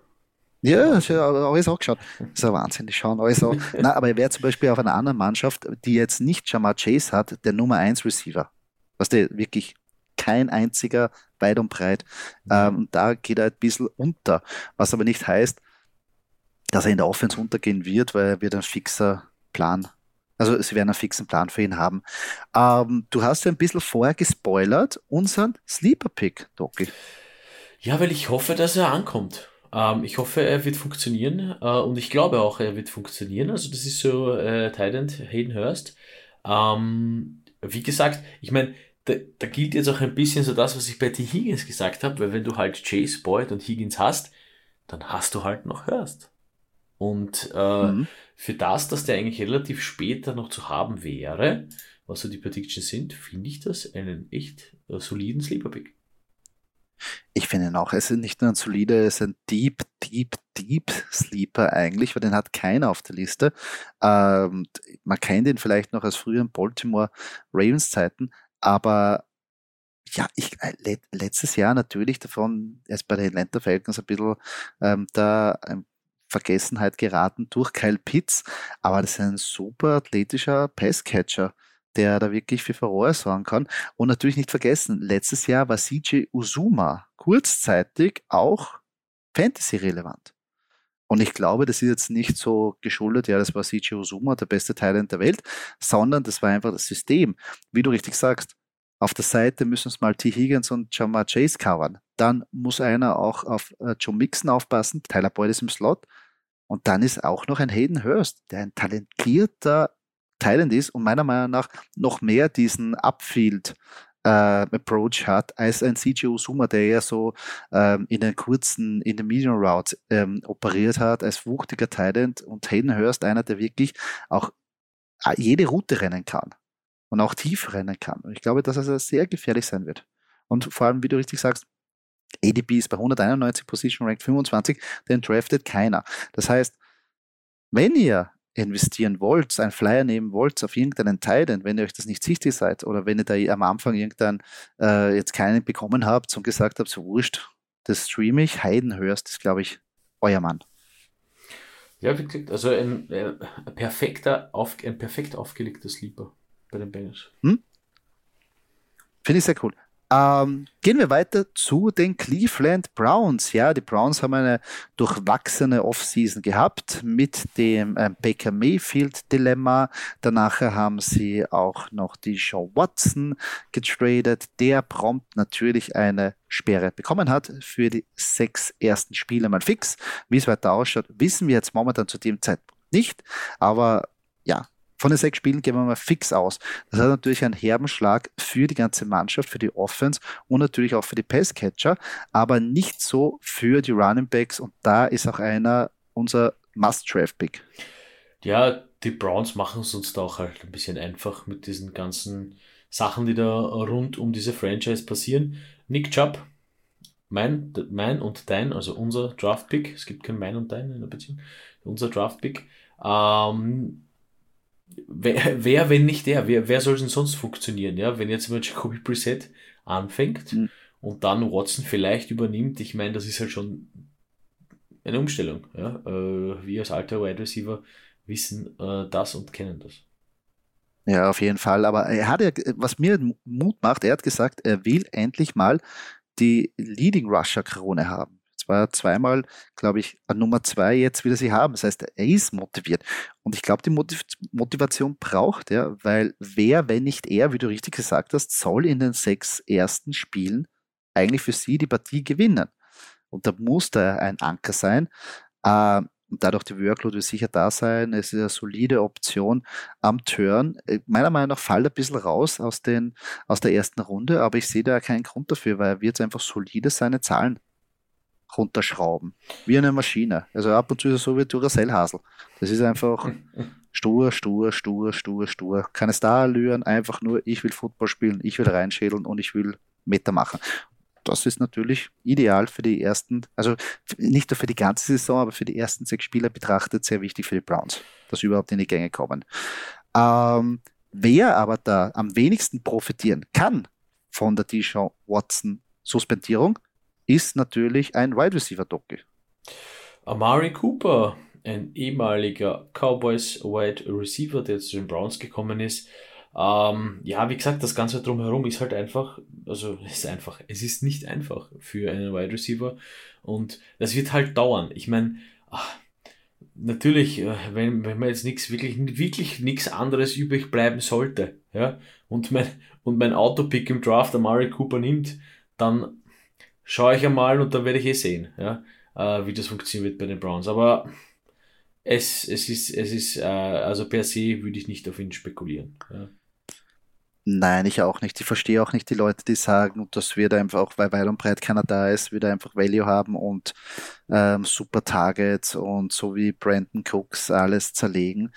Ja, ich habe alles auch geschaut. Das ist ja Wahnsinn, die schauen alles auch. Nein, aber er wäre zum Beispiel auf einer anderen Mannschaft, die jetzt nicht Jamar Chase hat, der Nummer 1 Receiver. Was der wirklich kein einziger weit und breit. Ähm, da geht er ein bisschen unter. Was aber nicht heißt, dass er in der Offense untergehen wird, weil er wird ein fixer Plan. Also sie werden einen fixen Plan für ihn haben. Ähm, du hast ja ein bisschen vorher gespoilert, unseren Sleeper-Pick, Doki. Ja, weil ich hoffe, dass er ankommt. Ähm, ich hoffe, er wird funktionieren äh, und ich glaube auch, er wird funktionieren. Also das ist so äh, Titan Hayden Hurst. Ähm, wie gesagt, ich meine, da, da gilt jetzt auch ein bisschen so das, was ich bei T. Higgins gesagt habe, weil wenn du halt Chase, Boyd und Higgins hast, dann hast du halt noch Hurst. Und äh, mhm. für das, dass der eigentlich relativ später noch zu haben wäre, was so die Predictions sind, finde ich das einen echt äh, soliden Sleeper-Pick. Ich finde ihn auch, es ist nicht nur ein solider, es ist ein Deep, Deep, Deep Sleeper eigentlich, weil den hat keiner auf der Liste. Ähm, man kennt ihn vielleicht noch aus früheren Baltimore Ravens Zeiten, aber ja, ich, äh, letztes Jahr natürlich davon, erst bei den Atlanta Falcons ein bisschen ähm, da ähm, Vergessenheit geraten durch Kyle Pitts, aber das ist ein super athletischer Passcatcher, der da wirklich für Furore sorgen kann. Und natürlich nicht vergessen, letztes Jahr war CJ Uzuma kurzzeitig auch Fantasy-relevant. Und ich glaube, das ist jetzt nicht so geschuldet, ja, das war CJ Uzuma, der beste Talent der Welt, sondern das war einfach das System. Wie du richtig sagst, auf der Seite müssen es mal T. Higgins und Jamar Chase covern. Dann muss einer auch auf äh, Joe Mixon aufpassen, Tyler Boyd ist im Slot. Und dann ist auch noch ein Hayden Hurst, der ein talentierter Talent ist und meiner Meinung nach noch mehr diesen Upfield äh, Approach hat als ein CJ Usuma, der ja so ähm, in den kurzen, in den Medium Routes ähm, operiert hat als wuchtiger Talent und Hayden Hurst, einer, der wirklich auch jede Route rennen kann und auch tief rennen kann. Und ich glaube, dass er sehr gefährlich sein wird. Und vor allem, wie du richtig sagst, ADP ist bei 191 Position Rank 25, den draftet keiner. Das heißt, wenn ihr investieren wollt, einen Flyer nehmen wollt auf irgendeinen Teil, wenn ihr euch das nicht sichtig seid oder wenn ihr da am Anfang irgendein äh, jetzt keinen bekommen habt und gesagt habt, so wurscht, das streame ich, Heidenhörst ist, glaube ich, euer Mann. Ja, wie gesagt, also ein, ein, perfekter, auf, ein perfekt aufgelegter Sleeper bei den Bengals. Hm? Finde ich sehr cool. Ähm, gehen wir weiter zu den Cleveland Browns. Ja, die Browns haben eine durchwachsene Offseason gehabt mit dem äh, Baker Mayfield Dilemma. Danach haben sie auch noch die Shaw Watson getradet, der prompt natürlich eine Sperre bekommen hat für die sechs ersten Spiele mal fix. Wie es weiter ausschaut, wissen wir jetzt momentan zu dem Zeitpunkt nicht. Aber ja, von den sechs Spielen gehen wir mal fix aus. Das hat natürlich einen herben Schlag für die ganze Mannschaft, für die Offense und natürlich auch für die Passcatcher, aber nicht so für die Running Backs und da ist auch einer unser Must-Draft-Pick. Ja, die Browns machen es uns da auch halt ein bisschen einfach mit diesen ganzen Sachen, die da rund um diese Franchise passieren. Nick Chubb, mein, mein und dein, also unser Draft-Pick, es gibt kein mein und dein in der Beziehung, unser Draft-Pick, ähm, wer, wer, wenn nicht der, wer, wer soll es denn sonst funktionieren, ja? Wenn jetzt mal Jacoby Brissett anfängt mhm. und dann Watson vielleicht übernimmt, ich meine, das ist halt schon eine Umstellung, ja? Äh, wir als alter Wide Receiver wissen äh, das und kennen das. Ja, auf jeden Fall. Aber er hat ja, was mir Mut macht, er hat gesagt, er will endlich mal die Leading Rusher Krone haben war zweimal, glaube ich, an Nummer zwei jetzt wieder sie haben. Das heißt, er ist motiviert. Und ich glaube, die Motiv Motivation braucht er, weil wer, wenn nicht er, wie du richtig gesagt hast, soll in den sechs ersten Spielen eigentlich für sie die Partie gewinnen. Und da muss da ein Anker sein. Äh, und dadurch die Workload wird sicher da sein. Es ist eine solide Option am Turn. Äh, meiner Meinung nach fällt er ein bisschen raus aus, den, aus der ersten Runde, aber ich sehe da keinen Grund dafür, weil er wird einfach solide seine Zahlen runterschrauben. Wie eine Maschine. Also ab und zu ist es so wie Duracell-Hasel. Das ist einfach stur, stur, stur, stur, stur. Keine Starallüren, einfach nur, ich will Football spielen, ich will reinschädeln und ich will Meter machen. Das ist natürlich ideal für die ersten, also nicht nur für die ganze Saison, aber für die ersten sechs Spieler betrachtet sehr wichtig für die Browns, dass sie überhaupt in die Gänge kommen. Ähm, wer aber da am wenigsten profitieren kann von der Deshaun Watson Suspendierung, ist natürlich ein Wide Receiver Doppel. Amari Cooper, ein ehemaliger Cowboys Wide Receiver, der zu den Browns gekommen ist. Ähm, ja, wie gesagt, das Ganze drumherum ist halt einfach, also ist einfach, es ist nicht einfach für einen Wide Receiver und das wird halt dauern. Ich meine, natürlich, äh, wenn, wenn man jetzt nichts, wirklich, wirklich nichts anderes übrig bleiben sollte, ja, und mein, und mein Autopick im Draft Amari Cooper nimmt, dann schaue ich einmal und dann werde ich eh sehen, ja, äh, wie das funktionieren wird bei den Browns. Aber es, es ist, es ist, äh, also per se würde ich nicht auf ihn spekulieren. Ja. Nein, ich auch nicht. Ich verstehe auch nicht die Leute, die sagen, das wird einfach, auch weil weit und breit keiner da ist, wird einfach Value haben und ähm, super Targets und so wie Brandon Cooks alles zerlegen.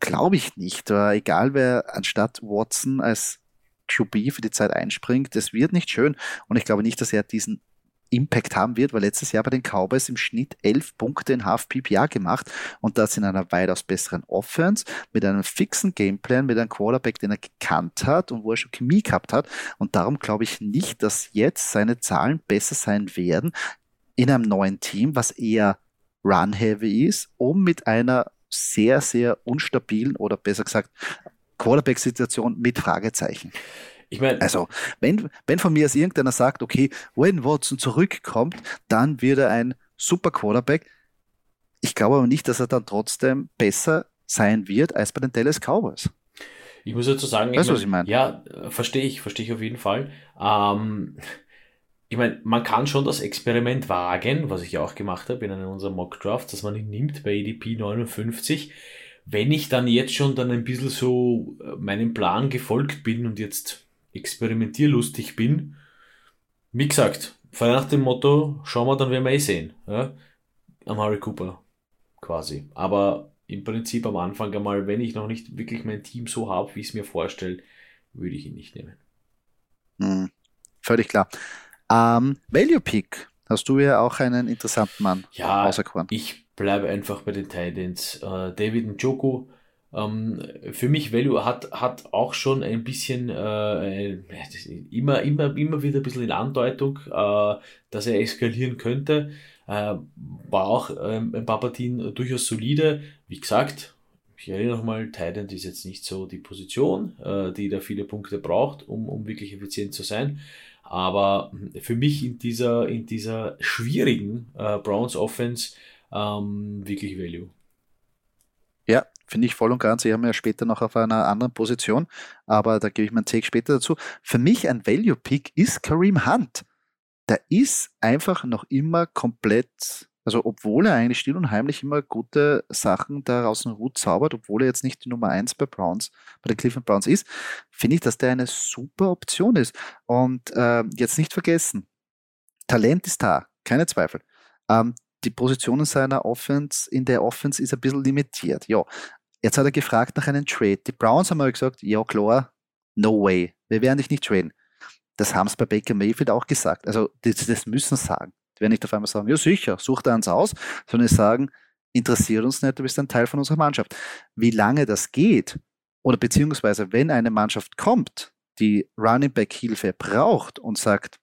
Glaube ich nicht. Egal wer anstatt Watson als QB für die Zeit einspringt. Das wird nicht schön und ich glaube nicht, dass er diesen Impact haben wird, weil letztes Jahr bei den Cowboys im Schnitt elf Punkte in Half PPA gemacht und das in einer weitaus besseren Offense, mit einem fixen Gameplan, mit einem Quarterback, den er gekannt hat und wo er schon Chemie gehabt hat. Und darum glaube ich nicht, dass jetzt seine Zahlen besser sein werden in einem neuen Team, was eher run-heavy ist, um mit einer sehr, sehr unstabilen oder besser gesagt Quarterback-Situation mit Fragezeichen. Ich meine, also, wenn, wenn von mir aus irgendeiner sagt, okay, wenn Watson zurückkommt, dann wird er ein super Quarterback. Ich glaube aber nicht, dass er dann trotzdem besser sein wird als bei den Dallas Cowboys. Ich muss dazu sagen, weißt, ich mein, was ich meine? Ja, verstehe ich, verstehe ich auf jeden Fall. Ähm, ich meine, man kann schon das Experiment wagen, was ich auch gemacht habe in einem unserer Mock Drafts, dass man ihn nimmt bei EDP 59 wenn ich dann jetzt schon dann ein bisschen so äh, meinem Plan gefolgt bin und jetzt experimentierlustig bin, wie gesagt, frei nach dem Motto, schauen wir, dann werden wir eh sehen. Ja? Am Harry Cooper quasi. Aber im Prinzip am Anfang einmal, wenn ich noch nicht wirklich mein Team so habe, wie ich es mir vorstelle, würde ich ihn nicht nehmen. Hm, völlig klar. Ähm, Value Pick, hast du ja auch einen interessanten Mann ja, auserkoren. Ich bleibe einfach bei den Titans. Äh, David Njoku, ähm, für mich Value hat, hat auch schon ein bisschen äh, immer, immer, immer wieder ein bisschen in Andeutung, äh, dass er eskalieren könnte. Äh, war auch ähm, ein paar Partien durchaus solide. Wie gesagt, ich erinnere nochmal, Titan ist jetzt nicht so die Position, äh, die da viele Punkte braucht, um, um wirklich effizient zu sein. Aber für mich in dieser, in dieser schwierigen äh, Browns Offense ähm, wirklich Value. Ja, finde ich voll und ganz. Sie haben ja später noch auf einer anderen Position, aber da gebe ich meinen Take später dazu. Für mich ein Value-Pick ist Kareem Hunt. Der ist einfach noch immer komplett, also obwohl er eigentlich still und heimlich immer gute Sachen daraus den Hut zaubert, obwohl er jetzt nicht die Nummer 1 bei Browns, bei den Cleveland Browns ist, finde ich, dass der eine super Option ist. Und äh, jetzt nicht vergessen, Talent ist da, keine Zweifel. Ähm, die Positionen seiner Offense in der Offense ist ein bisschen limitiert. Ja, jetzt hat er gefragt nach einem Trade. Die Browns haben aber gesagt, ja klar, no way, wir werden dich nicht traden. Das haben es bei Baker Mayfield auch gesagt. Also das, das müssen sie sagen. Die werden nicht auf einmal sagen, ja sicher, such da eins aus, sondern sie sagen, interessiert uns nicht, du bist ein Teil von unserer Mannschaft. Wie lange das geht, oder beziehungsweise wenn eine Mannschaft kommt, die Running Back Hilfe braucht und sagt,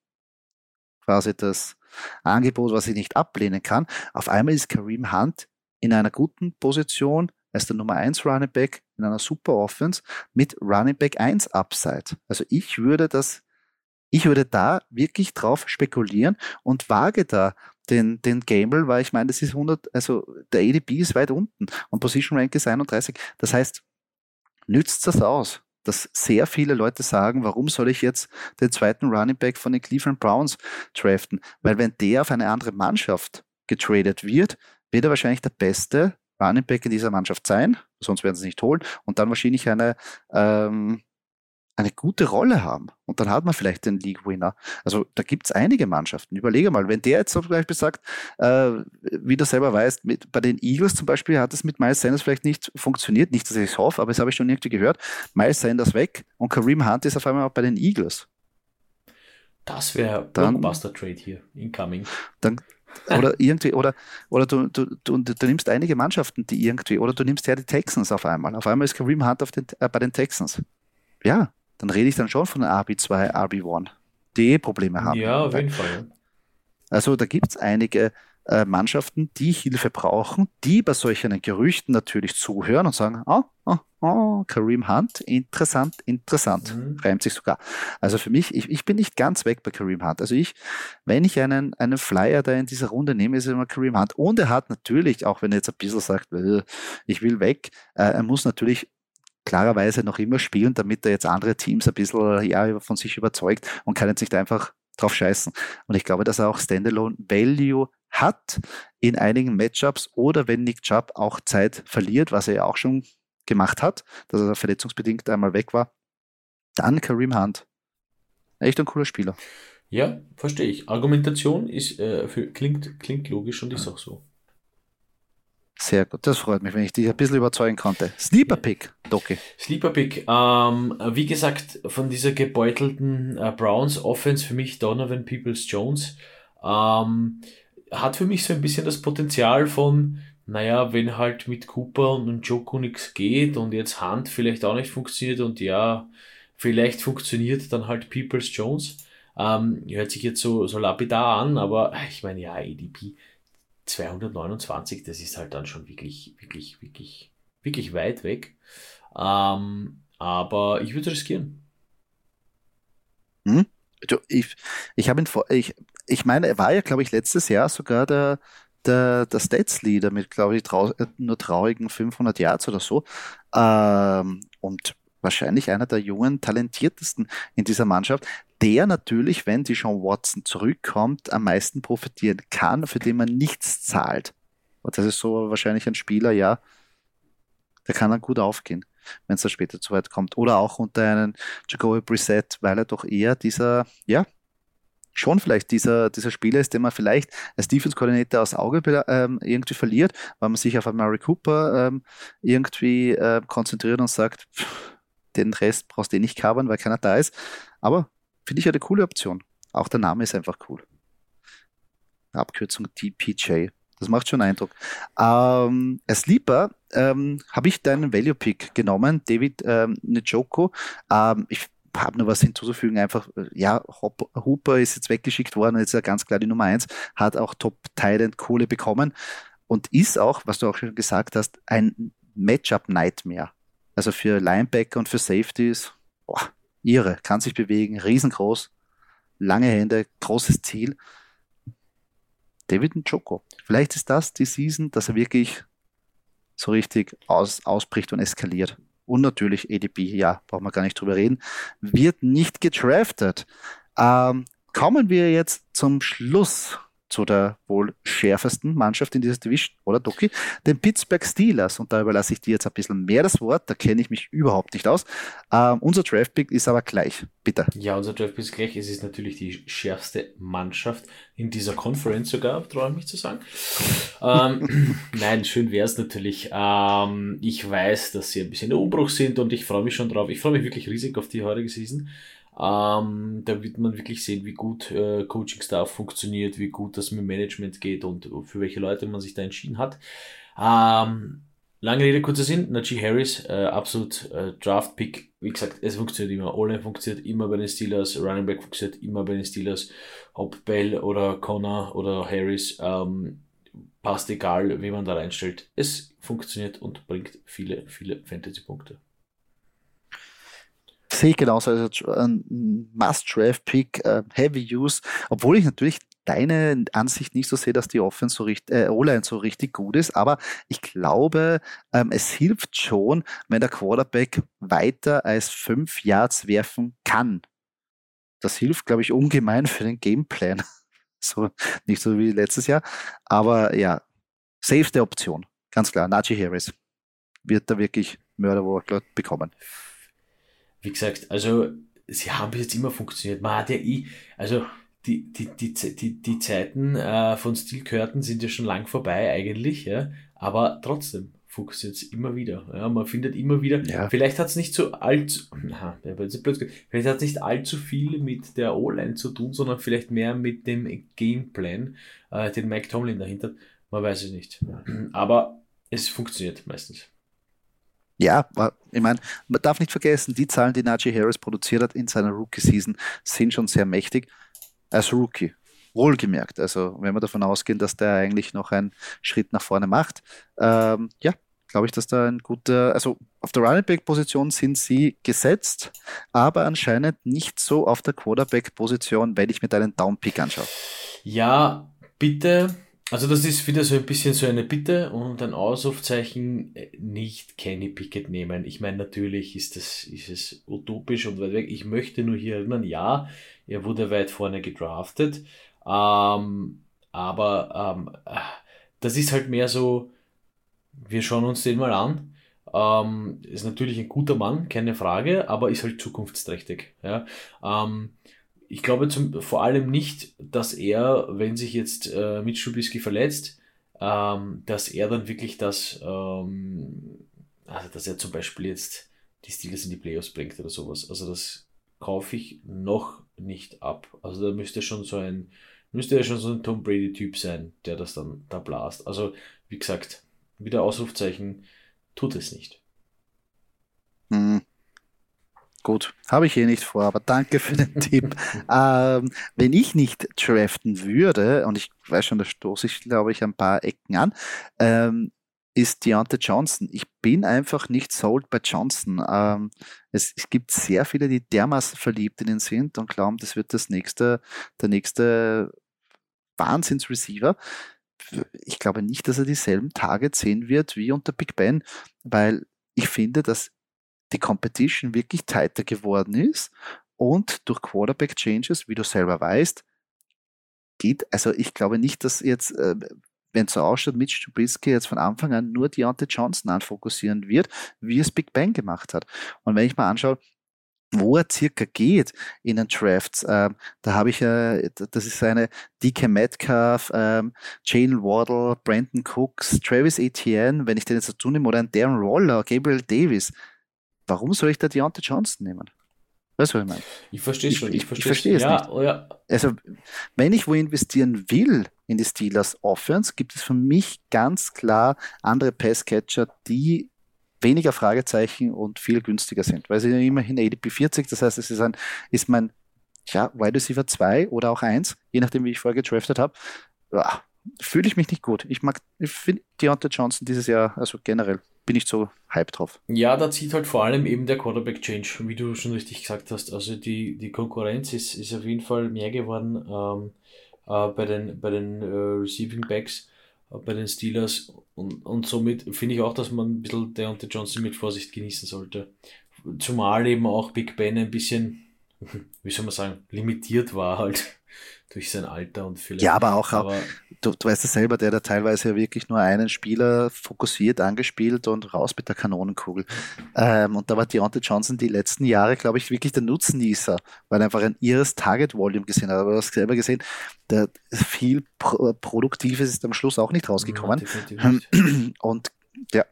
quasi das Angebot, was ich nicht ablehnen kann. Auf einmal ist Kareem Hunt in einer guten Position als der Nummer 1 Running Back in einer super Offense mit Running Back 1 Upside. Also ich würde das, ich würde da wirklich drauf spekulieren und wage da den, den Gamble, weil ich meine, das ist 100, also der ADP ist weit unten und Position Rank ist 31. Das heißt, nützt das aus dass sehr viele Leute sagen, warum soll ich jetzt den zweiten Running Back von den Cleveland Browns draften? Weil wenn der auf eine andere Mannschaft getradet wird, wird er wahrscheinlich der beste Running Back in dieser Mannschaft sein, sonst werden sie es nicht holen und dann wahrscheinlich eine ähm, eine gute Rolle haben. Und dann hat man vielleicht den League-Winner. Also da gibt es einige Mannschaften. Überlege mal, wenn der jetzt zum Beispiel sagt, äh, wie du selber weißt, mit, bei den Eagles zum Beispiel hat es mit Miles Sanders vielleicht nicht funktioniert. Nicht, dass ich es hoffe, aber das habe ich schon irgendwie gehört. Miles Sanders weg und Kareem Hunt ist auf einmal auch bei den Eagles. Das wäre Blockbuster-Trade hier, incoming. Dann, oder irgendwie, oder, oder du, du, du, du, nimmst einige Mannschaften, die irgendwie, oder du nimmst ja die Texans auf einmal. Auf einmal ist Kareem Hunt auf den, äh, bei den Texans. Ja, dann rede ich dann schon von RB2, RB1, die eh Probleme haben. Ja, auf jeden Fall. Also da gibt es einige äh, Mannschaften, die Hilfe brauchen, die bei solchen Gerüchten natürlich zuhören und sagen, oh, oh, oh Kareem Hunt, interessant, interessant, mhm. reimt sich sogar. Also für mich, ich, ich bin nicht ganz weg bei Kareem Hunt. Also ich, wenn ich einen, einen Flyer da in dieser Runde nehme, ist es immer Kareem Hunt. Und er hat natürlich, auch wenn er jetzt ein bisschen sagt, äh, ich will weg, äh, er muss natürlich klarerweise noch immer spielen, damit er jetzt andere Teams ein bisschen ja, von sich überzeugt und kann jetzt nicht einfach drauf scheißen. Und ich glaube, dass er auch Standalone Value hat in einigen Matchups oder wenn Nick Chubb auch Zeit verliert, was er ja auch schon gemacht hat, dass er verletzungsbedingt einmal weg war, dann Kareem Hunt. Echt ein cooler Spieler. Ja, verstehe ich. Argumentation ist, äh, für, klingt, klingt logisch und ist auch so. Sehr gut, das freut mich, wenn ich dich ein bisschen überzeugen konnte. Sleeper Pick, Doki. Sleeper Pick, ähm, wie gesagt, von dieser gebeutelten äh, Browns Offense für mich Donovan Peoples Jones ähm, hat für mich so ein bisschen das Potenzial von, naja, wenn halt mit Cooper und Joko nichts geht und jetzt Hand vielleicht auch nicht funktioniert und ja, vielleicht funktioniert dann halt Peoples Jones. Ähm, hört sich jetzt so, so lapidar an, aber ich meine, ja, ADP 229, das ist halt dann schon wirklich, wirklich, wirklich, wirklich weit weg. Ähm, aber ich würde riskieren. Hm? Ich ich habe ihn vor, ich, ich meine, er war ja, glaube ich, letztes Jahr sogar der, der, der Stats-Leader mit, glaube ich, trau nur traurigen 500 Yards oder so. Ähm, und wahrscheinlich einer der jungen, talentiertesten in dieser Mannschaft, der natürlich, wenn die Sean Watson zurückkommt, am meisten profitieren kann, für den man nichts zahlt. Und das ist so wahrscheinlich ein Spieler, ja, der kann dann gut aufgehen, wenn es dann später zu weit kommt. Oder auch unter einen Jacoby Brissett, weil er doch eher dieser, ja, schon vielleicht dieser, dieser Spieler ist, den man vielleicht als Defense-Koordinator aus Auge ähm, irgendwie verliert, weil man sich auf Murray Cooper ähm, irgendwie äh, konzentriert und sagt, pff, den Rest brauchst du eh nicht covern, weil keiner da ist. Aber finde ich eine coole Option. Auch der Name ist einfach cool. Abkürzung DPJ. Das macht schon Eindruck. Ähm, als Sleeper ähm, habe ich deinen Value Pick genommen, David ähm, Njoko. Ähm, ich habe nur was hinzuzufügen, einfach, äh, ja, Hooper ist jetzt weggeschickt worden, jetzt ist er ganz klar die Nummer 1, hat auch Top Titan Kohle bekommen und ist auch, was du auch schon gesagt hast, ein Matchup-Nightmare. Also für Linebacker und für Safeties, boah, irre, kann sich bewegen, riesengroß, lange Hände, großes Ziel. David Njoko. Vielleicht ist das die Season, dass er wirklich so richtig aus, ausbricht und eskaliert. Und natürlich ADP, ja, brauchen wir gar nicht drüber reden, wird nicht gedraftet. Ähm, kommen wir jetzt zum Schluss zu der wohl schärfsten Mannschaft in dieser Division, oder Doki? Den Pittsburgh Steelers. Und da überlasse ich dir jetzt ein bisschen mehr das Wort, da kenne ich mich überhaupt nicht aus. Ähm, unser Draftpick ist aber gleich, bitte. Ja, unser Draftpick ist gleich. Es ist natürlich die schärfste Mannschaft in dieser Conference sogar, traue ich mich zu sagen. ähm, nein, schön wäre es natürlich. Ähm, ich weiß, dass sie ein bisschen in Umbruch sind und ich freue mich schon drauf. Ich freue mich wirklich riesig auf die heutige Season. Ähm, da wird man wirklich sehen, wie gut äh, Coaching-Staff funktioniert, wie gut das mit Management geht und für welche Leute man sich da entschieden hat. Ähm, lange Rede, kurzer Sinn. Najee Harris, äh, absolut äh, Draft-Pick. Wie gesagt, es funktioniert immer. Ole funktioniert immer bei den Steelers. Running Back funktioniert immer bei den Steelers. Ob Bell oder Connor oder Harris. Ähm, passt egal, wie man da reinstellt. Es funktioniert und bringt viele, viele Fantasy-Punkte sehe ich genauso. Also ein Must-Draft-Pick, äh, Heavy Use, obwohl ich natürlich deine Ansicht nicht so sehe, dass die Offense so richtig, äh, O-Line so richtig gut ist, aber ich glaube, ähm, es hilft schon, wenn der Quarterback weiter als fünf Yards werfen kann. Das hilft, glaube ich, ungemein für den Gameplan. so, nicht so wie letztes Jahr, aber ja, safeste Option, ganz klar. Najee Harris wird da wirklich Mörderworkload bekommen wie gesagt, also sie haben bis jetzt immer funktioniert. Man hat ja eh, also die, die, die, die, die Zeiten äh, von Steel Curtain sind ja schon lang vorbei eigentlich, ja, aber trotzdem funktioniert es immer wieder. Ja, man findet immer wieder, ja. vielleicht hat es nicht so allzu, na, vielleicht hat es nicht allzu viel mit der O-Line zu tun, sondern vielleicht mehr mit dem Gameplan, äh, den Mike Tomlin dahinter. Man weiß es nicht. Aber es funktioniert meistens. Ja, ich meine, man darf nicht vergessen, die Zahlen, die Najee Harris produziert hat in seiner Rookie-Season, sind schon sehr mächtig. Als Rookie, wohlgemerkt. Also, wenn wir davon ausgehen, dass der eigentlich noch einen Schritt nach vorne macht, ähm, ja, glaube ich, dass da ein guter, also auf der Running Back Position sind sie gesetzt, aber anscheinend nicht so auf der Quarterback Position, wenn ich mir deinen Downpick anschaue. Ja, bitte also das ist wieder so ein bisschen so eine Bitte und ein Ausrufzeichen, äh, nicht Kenny Pickett nehmen. Ich meine, natürlich ist das, ist es utopisch und weit weg. Ich möchte nur hier erinnern, ja, er wurde weit vorne gedraftet, ähm, aber ähm, das ist halt mehr so, wir schauen uns den mal an. Ähm, ist natürlich ein guter Mann, keine Frage, aber ist halt zukunftsträchtig. Ja? Ähm, ich glaube zum, vor allem nicht, dass er, wenn sich jetzt äh, Mitch Trubisky verletzt, ähm, dass er dann wirklich das, ähm, also dass er zum Beispiel jetzt die Steelers in die Playoffs bringt oder sowas. Also das kaufe ich noch nicht ab. Also da müsste schon so ein, müsste ja schon so ein Tom Brady-Typ sein, der das dann da blast. Also wie gesagt, wieder Ausrufzeichen, tut es nicht. Mhm. Gut, habe ich hier nicht vor, aber danke für den Tipp. Ähm, wenn ich nicht draften würde, und ich weiß schon, da stoße ich, glaube ich, ein paar Ecken an, ähm, ist Deontay Johnson. Ich bin einfach nicht sold bei Johnson. Ähm, es, es, gibt sehr viele, die dermaßen verliebt in ihn sind und glauben, das wird das nächste, der nächste Wahnsinns-Receiver. Ich glaube nicht, dass er dieselben Targets sehen wird wie unter Big Ben, weil ich finde, dass die Competition wirklich tighter geworden ist und durch Quarterback Changes, wie du selber weißt, geht, also ich glaube nicht, dass jetzt, äh, wenn es so ausschaut, Mitch Trubisky jetzt von Anfang an nur Deontay Johnson anfokussieren wird, wie es Big Bang gemacht hat. Und wenn ich mal anschaue, wo er circa geht in den Drafts. Ähm, da habe ich ja, äh, das ist eine DK Metcalf, ähm, Jalen Waddle, Brandon Cooks, Travis Etienne, wenn ich den jetzt dazu nehme, oder ein Darren Waller, Gabriel Davis. Warum soll ich da Deontay Johnson nehmen? Weißt du, was ich meine? Ich verstehe schon. Ich, ich, ich verstehe es ja, nicht. Oh ja. Also, wenn ich wo investieren will in die Steelers Offense, gibt es für mich ganz klar andere Passcatcher, die weniger Fragezeichen und viel günstiger sind, weil sie immerhin ADP 40, das heißt, es ist, ein, ist mein ja, Wide Receiver 2 oder auch 1, je nachdem, wie ich vorher gedraftet habe. Ja, Fühle ich mich nicht gut. Ich mag, ich finde Deontay Johnson dieses Jahr, also generell, bin ich so hype drauf. Ja, da zieht halt vor allem eben der Quarterback-Change, wie du schon richtig gesagt hast. Also die, die Konkurrenz ist, ist auf jeden Fall mehr geworden ähm, äh, bei den, bei den äh, Receiving Backs bei den Steelers und, und somit finde ich auch, dass man ein bisschen Deontay Johnson mit Vorsicht genießen sollte. Zumal eben auch Big Ben ein bisschen, wie soll man sagen, limitiert war halt durch sein Alter und vielleicht. Ja, aber auch, aber, du, du weißt es selber, der da teilweise ja wirklich nur einen Spieler fokussiert angespielt und raus mit der Kanonenkugel. Ähm, und da war Deontay Johnson die letzten Jahre, glaube ich, wirklich der Nutznießer, weil er einfach ein irres Target-Volume gesehen hat. Aber du hast selber gesehen, der viel Pro Produktives ist am Schluss auch nicht rausgekommen. Ja, nicht. Und ja,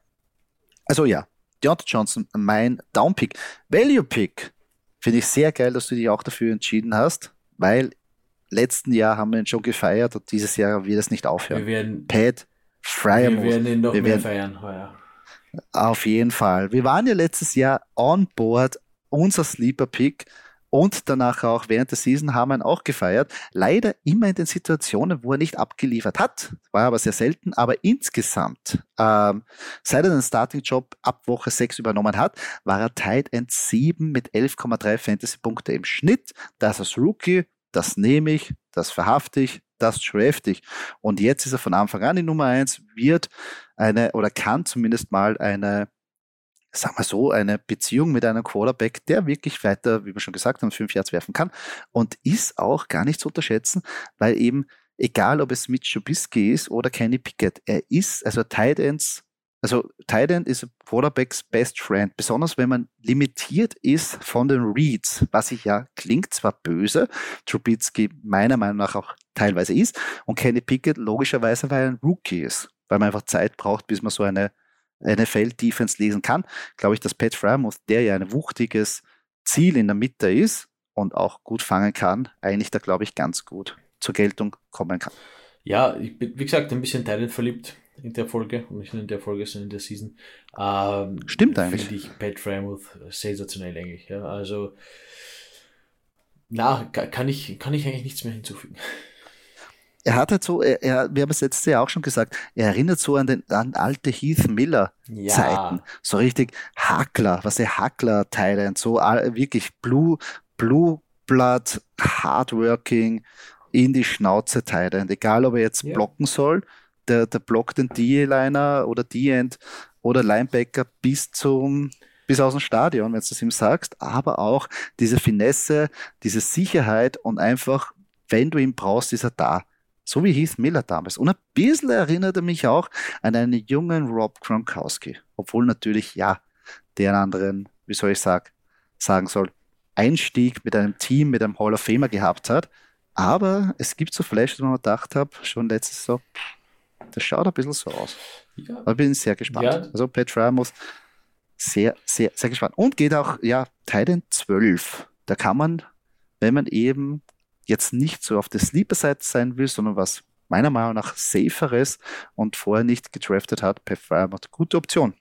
also ja, Deontay Johnson, mein Downpick. Value-Pick, finde ich sehr geil, dass du dich auch dafür entschieden hast, weil letzten Jahr haben wir ihn schon gefeiert und dieses Jahr wird es nicht aufhören. Wir werden, Pat Fryermuth. Wir werden ihn noch wir mehr werden, feiern heuer. Auf jeden Fall. Wir waren ja letztes Jahr on board, unser Sleeper Pick und danach auch während der Season haben wir ihn auch gefeiert. Leider immer in den Situationen, wo er nicht abgeliefert hat. War aber sehr selten. Aber insgesamt, ähm, seit er den Starting-Job ab Woche 6 übernommen hat, war er Tight End 7 mit 11,3 Fantasy-Punkte im Schnitt. Das als Rookie das nehme ich, das verhafte ich, das draft ich. Und jetzt ist er von Anfang an die Nummer eins, wird eine oder kann zumindest mal eine, sagen wir so, eine Beziehung mit einem Quarterback, der wirklich weiter, wie wir schon gesagt haben, fünf Yards werfen kann und ist auch gar nicht zu unterschätzen, weil eben egal ob es Mitch Trubisky ist oder Kenny Pickett, er ist, also Tight Ends also Tight ist Quarterbacks Best Friend, besonders wenn man limitiert ist von den Reads, was ich ja klingt zwar böse, Trubitsky meiner Meinung nach auch teilweise ist und Kenny Pickett logischerweise, weil er ein Rookie ist, weil man einfach Zeit braucht, bis man so eine NFL-Defense lesen kann, glaube ich, dass Pat Fryermuth, der ja ein wuchtiges Ziel in der Mitte ist und auch gut fangen kann, eigentlich da glaube ich ganz gut zur Geltung kommen kann. Ja, ich bin, wie gesagt, ein bisschen Thailand verliebt in der Folge und nicht nur in der Folge, sondern in der Season. Ähm, Stimmt eigentlich. Finde ich Pat Frymuth sensationell eigentlich. Ja. Also, na, kann ich, kann ich eigentlich nichts mehr hinzufügen. Er hat halt so, er, er, wir haben es letztes Jahr auch schon gesagt, er erinnert so an den an alte Heath Miller Zeiten. Ja. So richtig Hackler, was der Hackler Teile und so wirklich Blue, Blue Blood, Hardworking, in die Schnauze Teile. Egal ob er jetzt ja. blocken soll der, der blockt den D-Liner oder D-End oder Linebacker bis zum bis aus dem Stadion, wenn du das ihm sagst, aber auch diese Finesse, diese Sicherheit und einfach, wenn du ihn brauchst, ist er da. So wie Heath Miller damals. Und ein bisschen erinnert er mich auch an einen jungen Rob Gronkowski. Obwohl natürlich, ja, der einen anderen, wie soll ich sagen, sagen soll, Einstieg mit einem Team, mit einem Hall of Famer gehabt hat. Aber es gibt so Flashes, wo man gedacht habe, schon letztes Jahr, das schaut ein bisschen so aus. Ja. Aber bin sehr gespannt. Ja. Also Pat Fryermuth, sehr, sehr, sehr gespannt. Und geht auch, ja, Titan 12. Da kann man, wenn man eben jetzt nicht so auf der Sleeper-Seite sein will, sondern was meiner Meinung nach saferes und vorher nicht gedraftet hat, Pat Fryermuth, gute Option.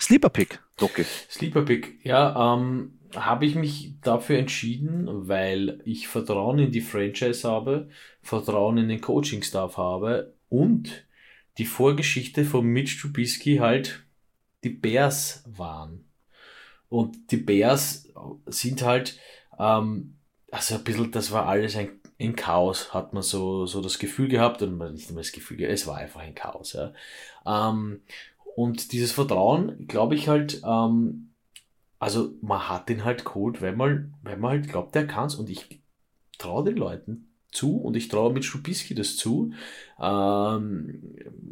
Sleeper-Pick, Doki. Sleeper-Pick, ja, ähm, habe ich mich dafür entschieden, weil ich Vertrauen in die Franchise habe, Vertrauen in den Coaching-Staff habe und die Vorgeschichte von Mitch Trubisky halt die Bears waren. Und die Bears sind halt, ähm, also ein bisschen, das war alles ein, ein Chaos, hat man so, so das Gefühl gehabt, und nicht immer das Gefühl, es war einfach ein Chaos. Ja. Ähm, und dieses Vertrauen, glaube ich halt, ähm, also man hat den halt geholt, weil man, weil man halt glaubt, der kann's und ich traue den Leuten zu und ich traue mit Schubisky das zu. Ähm,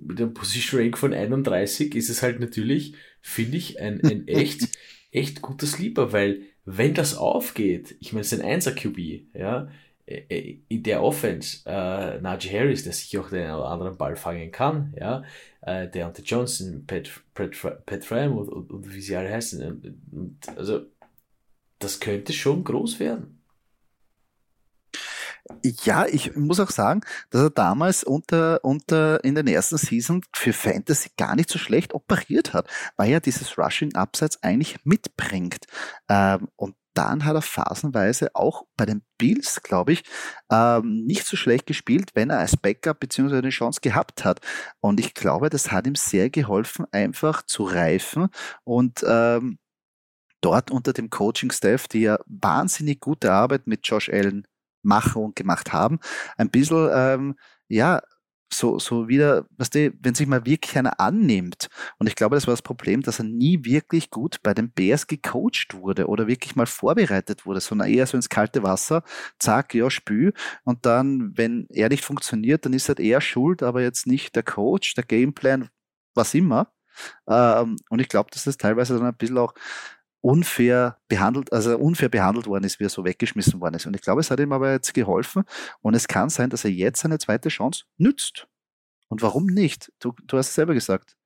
mit einem Position Rank von 31 ist es halt natürlich, finde ich, ein, ein echt echt guter Sleeper, weil wenn das aufgeht, ich meine, es ist ein 1er QB, ja, äh, äh, in der Offense, äh, Najee Harris, der sich auch den anderen Ball fangen kann, ja, äh, Deontay Johnson, Pat, Pat, Pat Frymouth und, und, wie sie alle heißen, und, und, also das könnte schon groß werden. Ja, ich muss auch sagen, dass er damals unter, unter in den ersten Season für Fantasy gar nicht so schlecht operiert hat, weil er dieses Rushing Abseits eigentlich mitbringt. Ähm, und dann hat er phasenweise auch bei den Bills, glaube ich, ähm, nicht so schlecht gespielt, wenn er als Backup beziehungsweise eine Chance gehabt hat. Und ich glaube, das hat ihm sehr geholfen, einfach zu reifen und ähm, dort unter dem Coaching-Staff, die ja wahnsinnig gute Arbeit mit Josh Allen machen und gemacht haben, ein bisschen, ähm, ja, so, so wieder, weißt du, wenn sich mal wirklich einer annimmt. Und ich glaube, das war das Problem, dass er nie wirklich gut bei den Bears gecoacht wurde oder wirklich mal vorbereitet wurde, sondern eher so ins kalte Wasser, zack, ja, spül. Und dann, wenn er nicht funktioniert, dann ist halt er schuld, aber jetzt nicht der Coach, der Gameplan, was immer. Ähm, und ich glaube, dass das teilweise dann ein bisschen auch unfair behandelt, also unfair behandelt worden ist, wie er so weggeschmissen worden ist. Und ich glaube, es hat ihm aber jetzt geholfen und es kann sein, dass er jetzt seine zweite Chance nützt. Und warum nicht? Du, du hast es selber gesagt.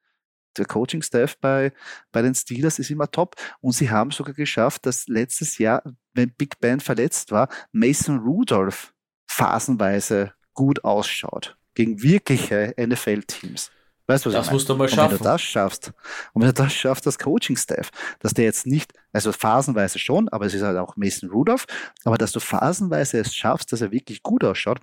Der Coaching-Staff bei, bei den Steelers ist immer top und sie haben sogar geschafft, dass letztes Jahr, wenn Big Ben verletzt war, Mason Rudolph phasenweise gut ausschaut gegen wirkliche NFL-Teams. Weißt du, was das musst du mal schaffen. Und wenn du das schaffst, und wenn du das schaffst, das Coaching-Staff, dass der jetzt nicht, also phasenweise schon, aber es ist halt auch Mason Rudolph, aber dass du phasenweise es schaffst, dass er wirklich gut ausschaut,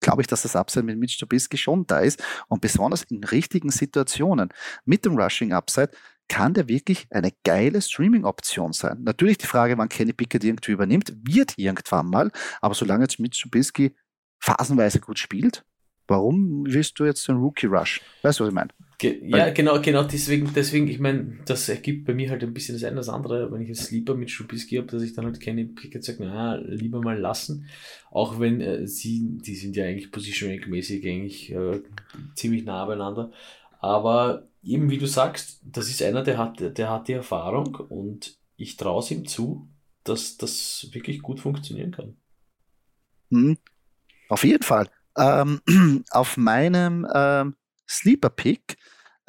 glaube ich, dass das Upside mit Mitch Trubisky schon da ist und besonders in richtigen Situationen mit dem Rushing Upside kann der wirklich eine geile Streaming-Option sein. Natürlich die Frage, wann Kenny Pickett irgendwie übernimmt, wird irgendwann mal, aber solange jetzt Mitch Trubisky phasenweise gut spielt, warum willst du jetzt den Rookie Rush? Weißt du, was ich meine? Ge ja, genau, genau, deswegen, deswegen, ich meine, das ergibt bei mir halt ein bisschen das eine das andere, wenn ich es lieber mit Schubisky habe, dass ich dann halt keine Pickett sage, na, lieber mal lassen. Auch wenn äh, sie, die sind ja eigentlich Position mäßig eigentlich äh, ziemlich nah beieinander. Aber eben wie du sagst, das ist einer, der hat, der hat die Erfahrung und ich traue es ihm zu, dass das wirklich gut funktionieren kann. Mhm. Auf jeden Fall. Ähm, auf meinem ähm, Sleeper Pick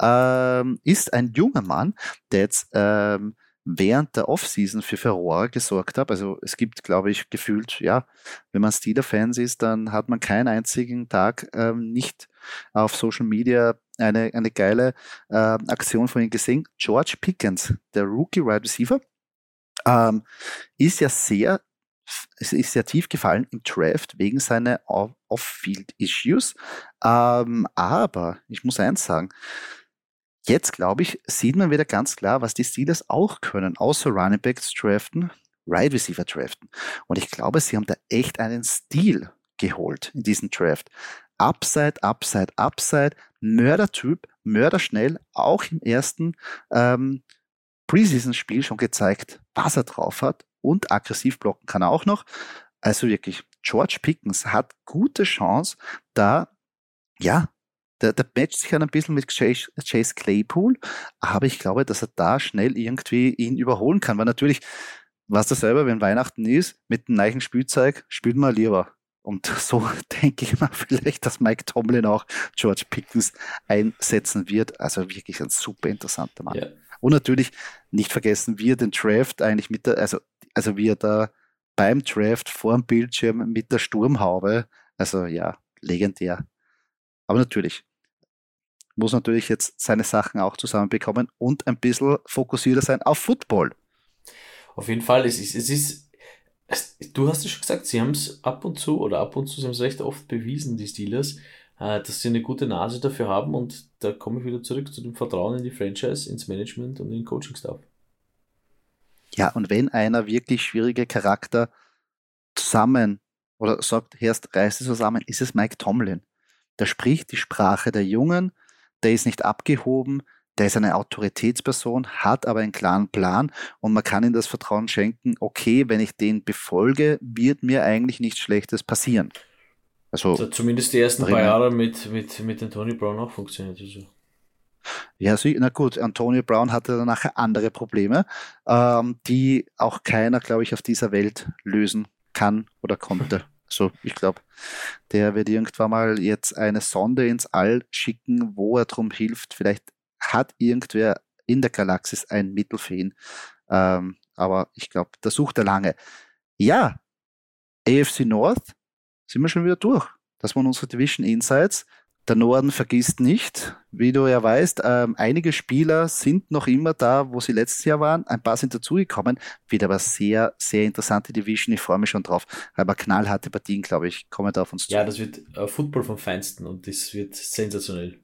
ähm, ist ein junger Mann, der jetzt ähm, während der Offseason für Furore gesorgt hat. Also es gibt, glaube ich, gefühlt, ja, wenn man Steeler-Fans ist, dann hat man keinen einzigen Tag ähm, nicht auf Social Media eine, eine geile äh, Aktion von ihm gesehen. George Pickens, der Rookie Wide right Receiver, ähm, ist ja sehr ist sehr tief gefallen im Draft wegen seiner Off-Field-Issues. Ähm, aber ich muss eins sagen, jetzt glaube ich, sieht man wieder ganz klar, was die Steelers auch können, außer Running Backs draften, Right Receiver draften. Und ich glaube, sie haben da echt einen Stil geholt in diesem Draft. Upside, Upside, Upside, Mördertyp, Mörderschnell, auch im ersten ähm, Preseason-Spiel schon gezeigt, was er drauf hat und aggressiv blocken kann er auch noch. Also wirklich, George Pickens hat gute Chance, da, ja, der, der matcht sich ein bisschen mit Chase, Chase Claypool, aber ich glaube, dass er da schnell irgendwie ihn überholen kann, weil natürlich, was das selber, wenn Weihnachten ist, mit dem neuen Spielzeug spielt man lieber. Und so denke ich mal vielleicht, dass Mike Tomlin auch George Pickens einsetzen wird. Also wirklich ein super interessanter Mann. Yeah. Und natürlich nicht vergessen, wie er den Draft eigentlich mit der, also also wie er da beim Draft vor dem Bildschirm mit der Sturmhaube, also ja, legendär. Aber natürlich, muss natürlich jetzt seine Sachen auch zusammenbekommen und ein bisschen fokussierter sein auf Football. Auf jeden Fall, es ist, es ist, es, du hast es schon gesagt, sie haben es ab und zu oder ab und zu, sie haben es recht oft bewiesen, die Steelers, äh, dass sie eine gute Nase dafür haben und da komme ich wieder zurück zu dem Vertrauen in die Franchise, ins Management und in den Coaching-Staff. Ja, und wenn einer wirklich schwierige Charakter zusammen oder sagt, Herst, reißt es zusammen, ist es Mike Tomlin. Der spricht die Sprache der Jungen, der ist nicht abgehoben, der ist eine Autoritätsperson, hat aber einen klaren Plan und man kann ihm das Vertrauen schenken, okay, wenn ich den befolge, wird mir eigentlich nichts Schlechtes passieren. Also, also zumindest die ersten paar Jahre mit, mit, mit den Tony Brown auch funktioniert. Also. Ja, na gut, Antonio Brown hatte dann nachher andere Probleme, ähm, die auch keiner, glaube ich, auf dieser Welt lösen kann oder konnte. So, ich glaube, der wird irgendwann mal jetzt eine Sonde ins All schicken, wo er drum hilft. Vielleicht hat irgendwer in der Galaxis ein Mittel für ihn. Ähm, aber ich glaube, da sucht er lange. Ja, AFC North sind wir schon wieder durch. Das waren unsere Division Insights. Der Norden vergisst nicht, wie du ja weißt, ähm, einige Spieler sind noch immer da, wo sie letztes Jahr waren. Ein paar sind dazugekommen. Wird aber sehr, sehr interessante Division. Ich freue mich schon drauf. Aber knallharte Partien, glaube ich, kommen da auf uns zu. Ja, das wird äh, Football vom Feinsten und das wird sensationell.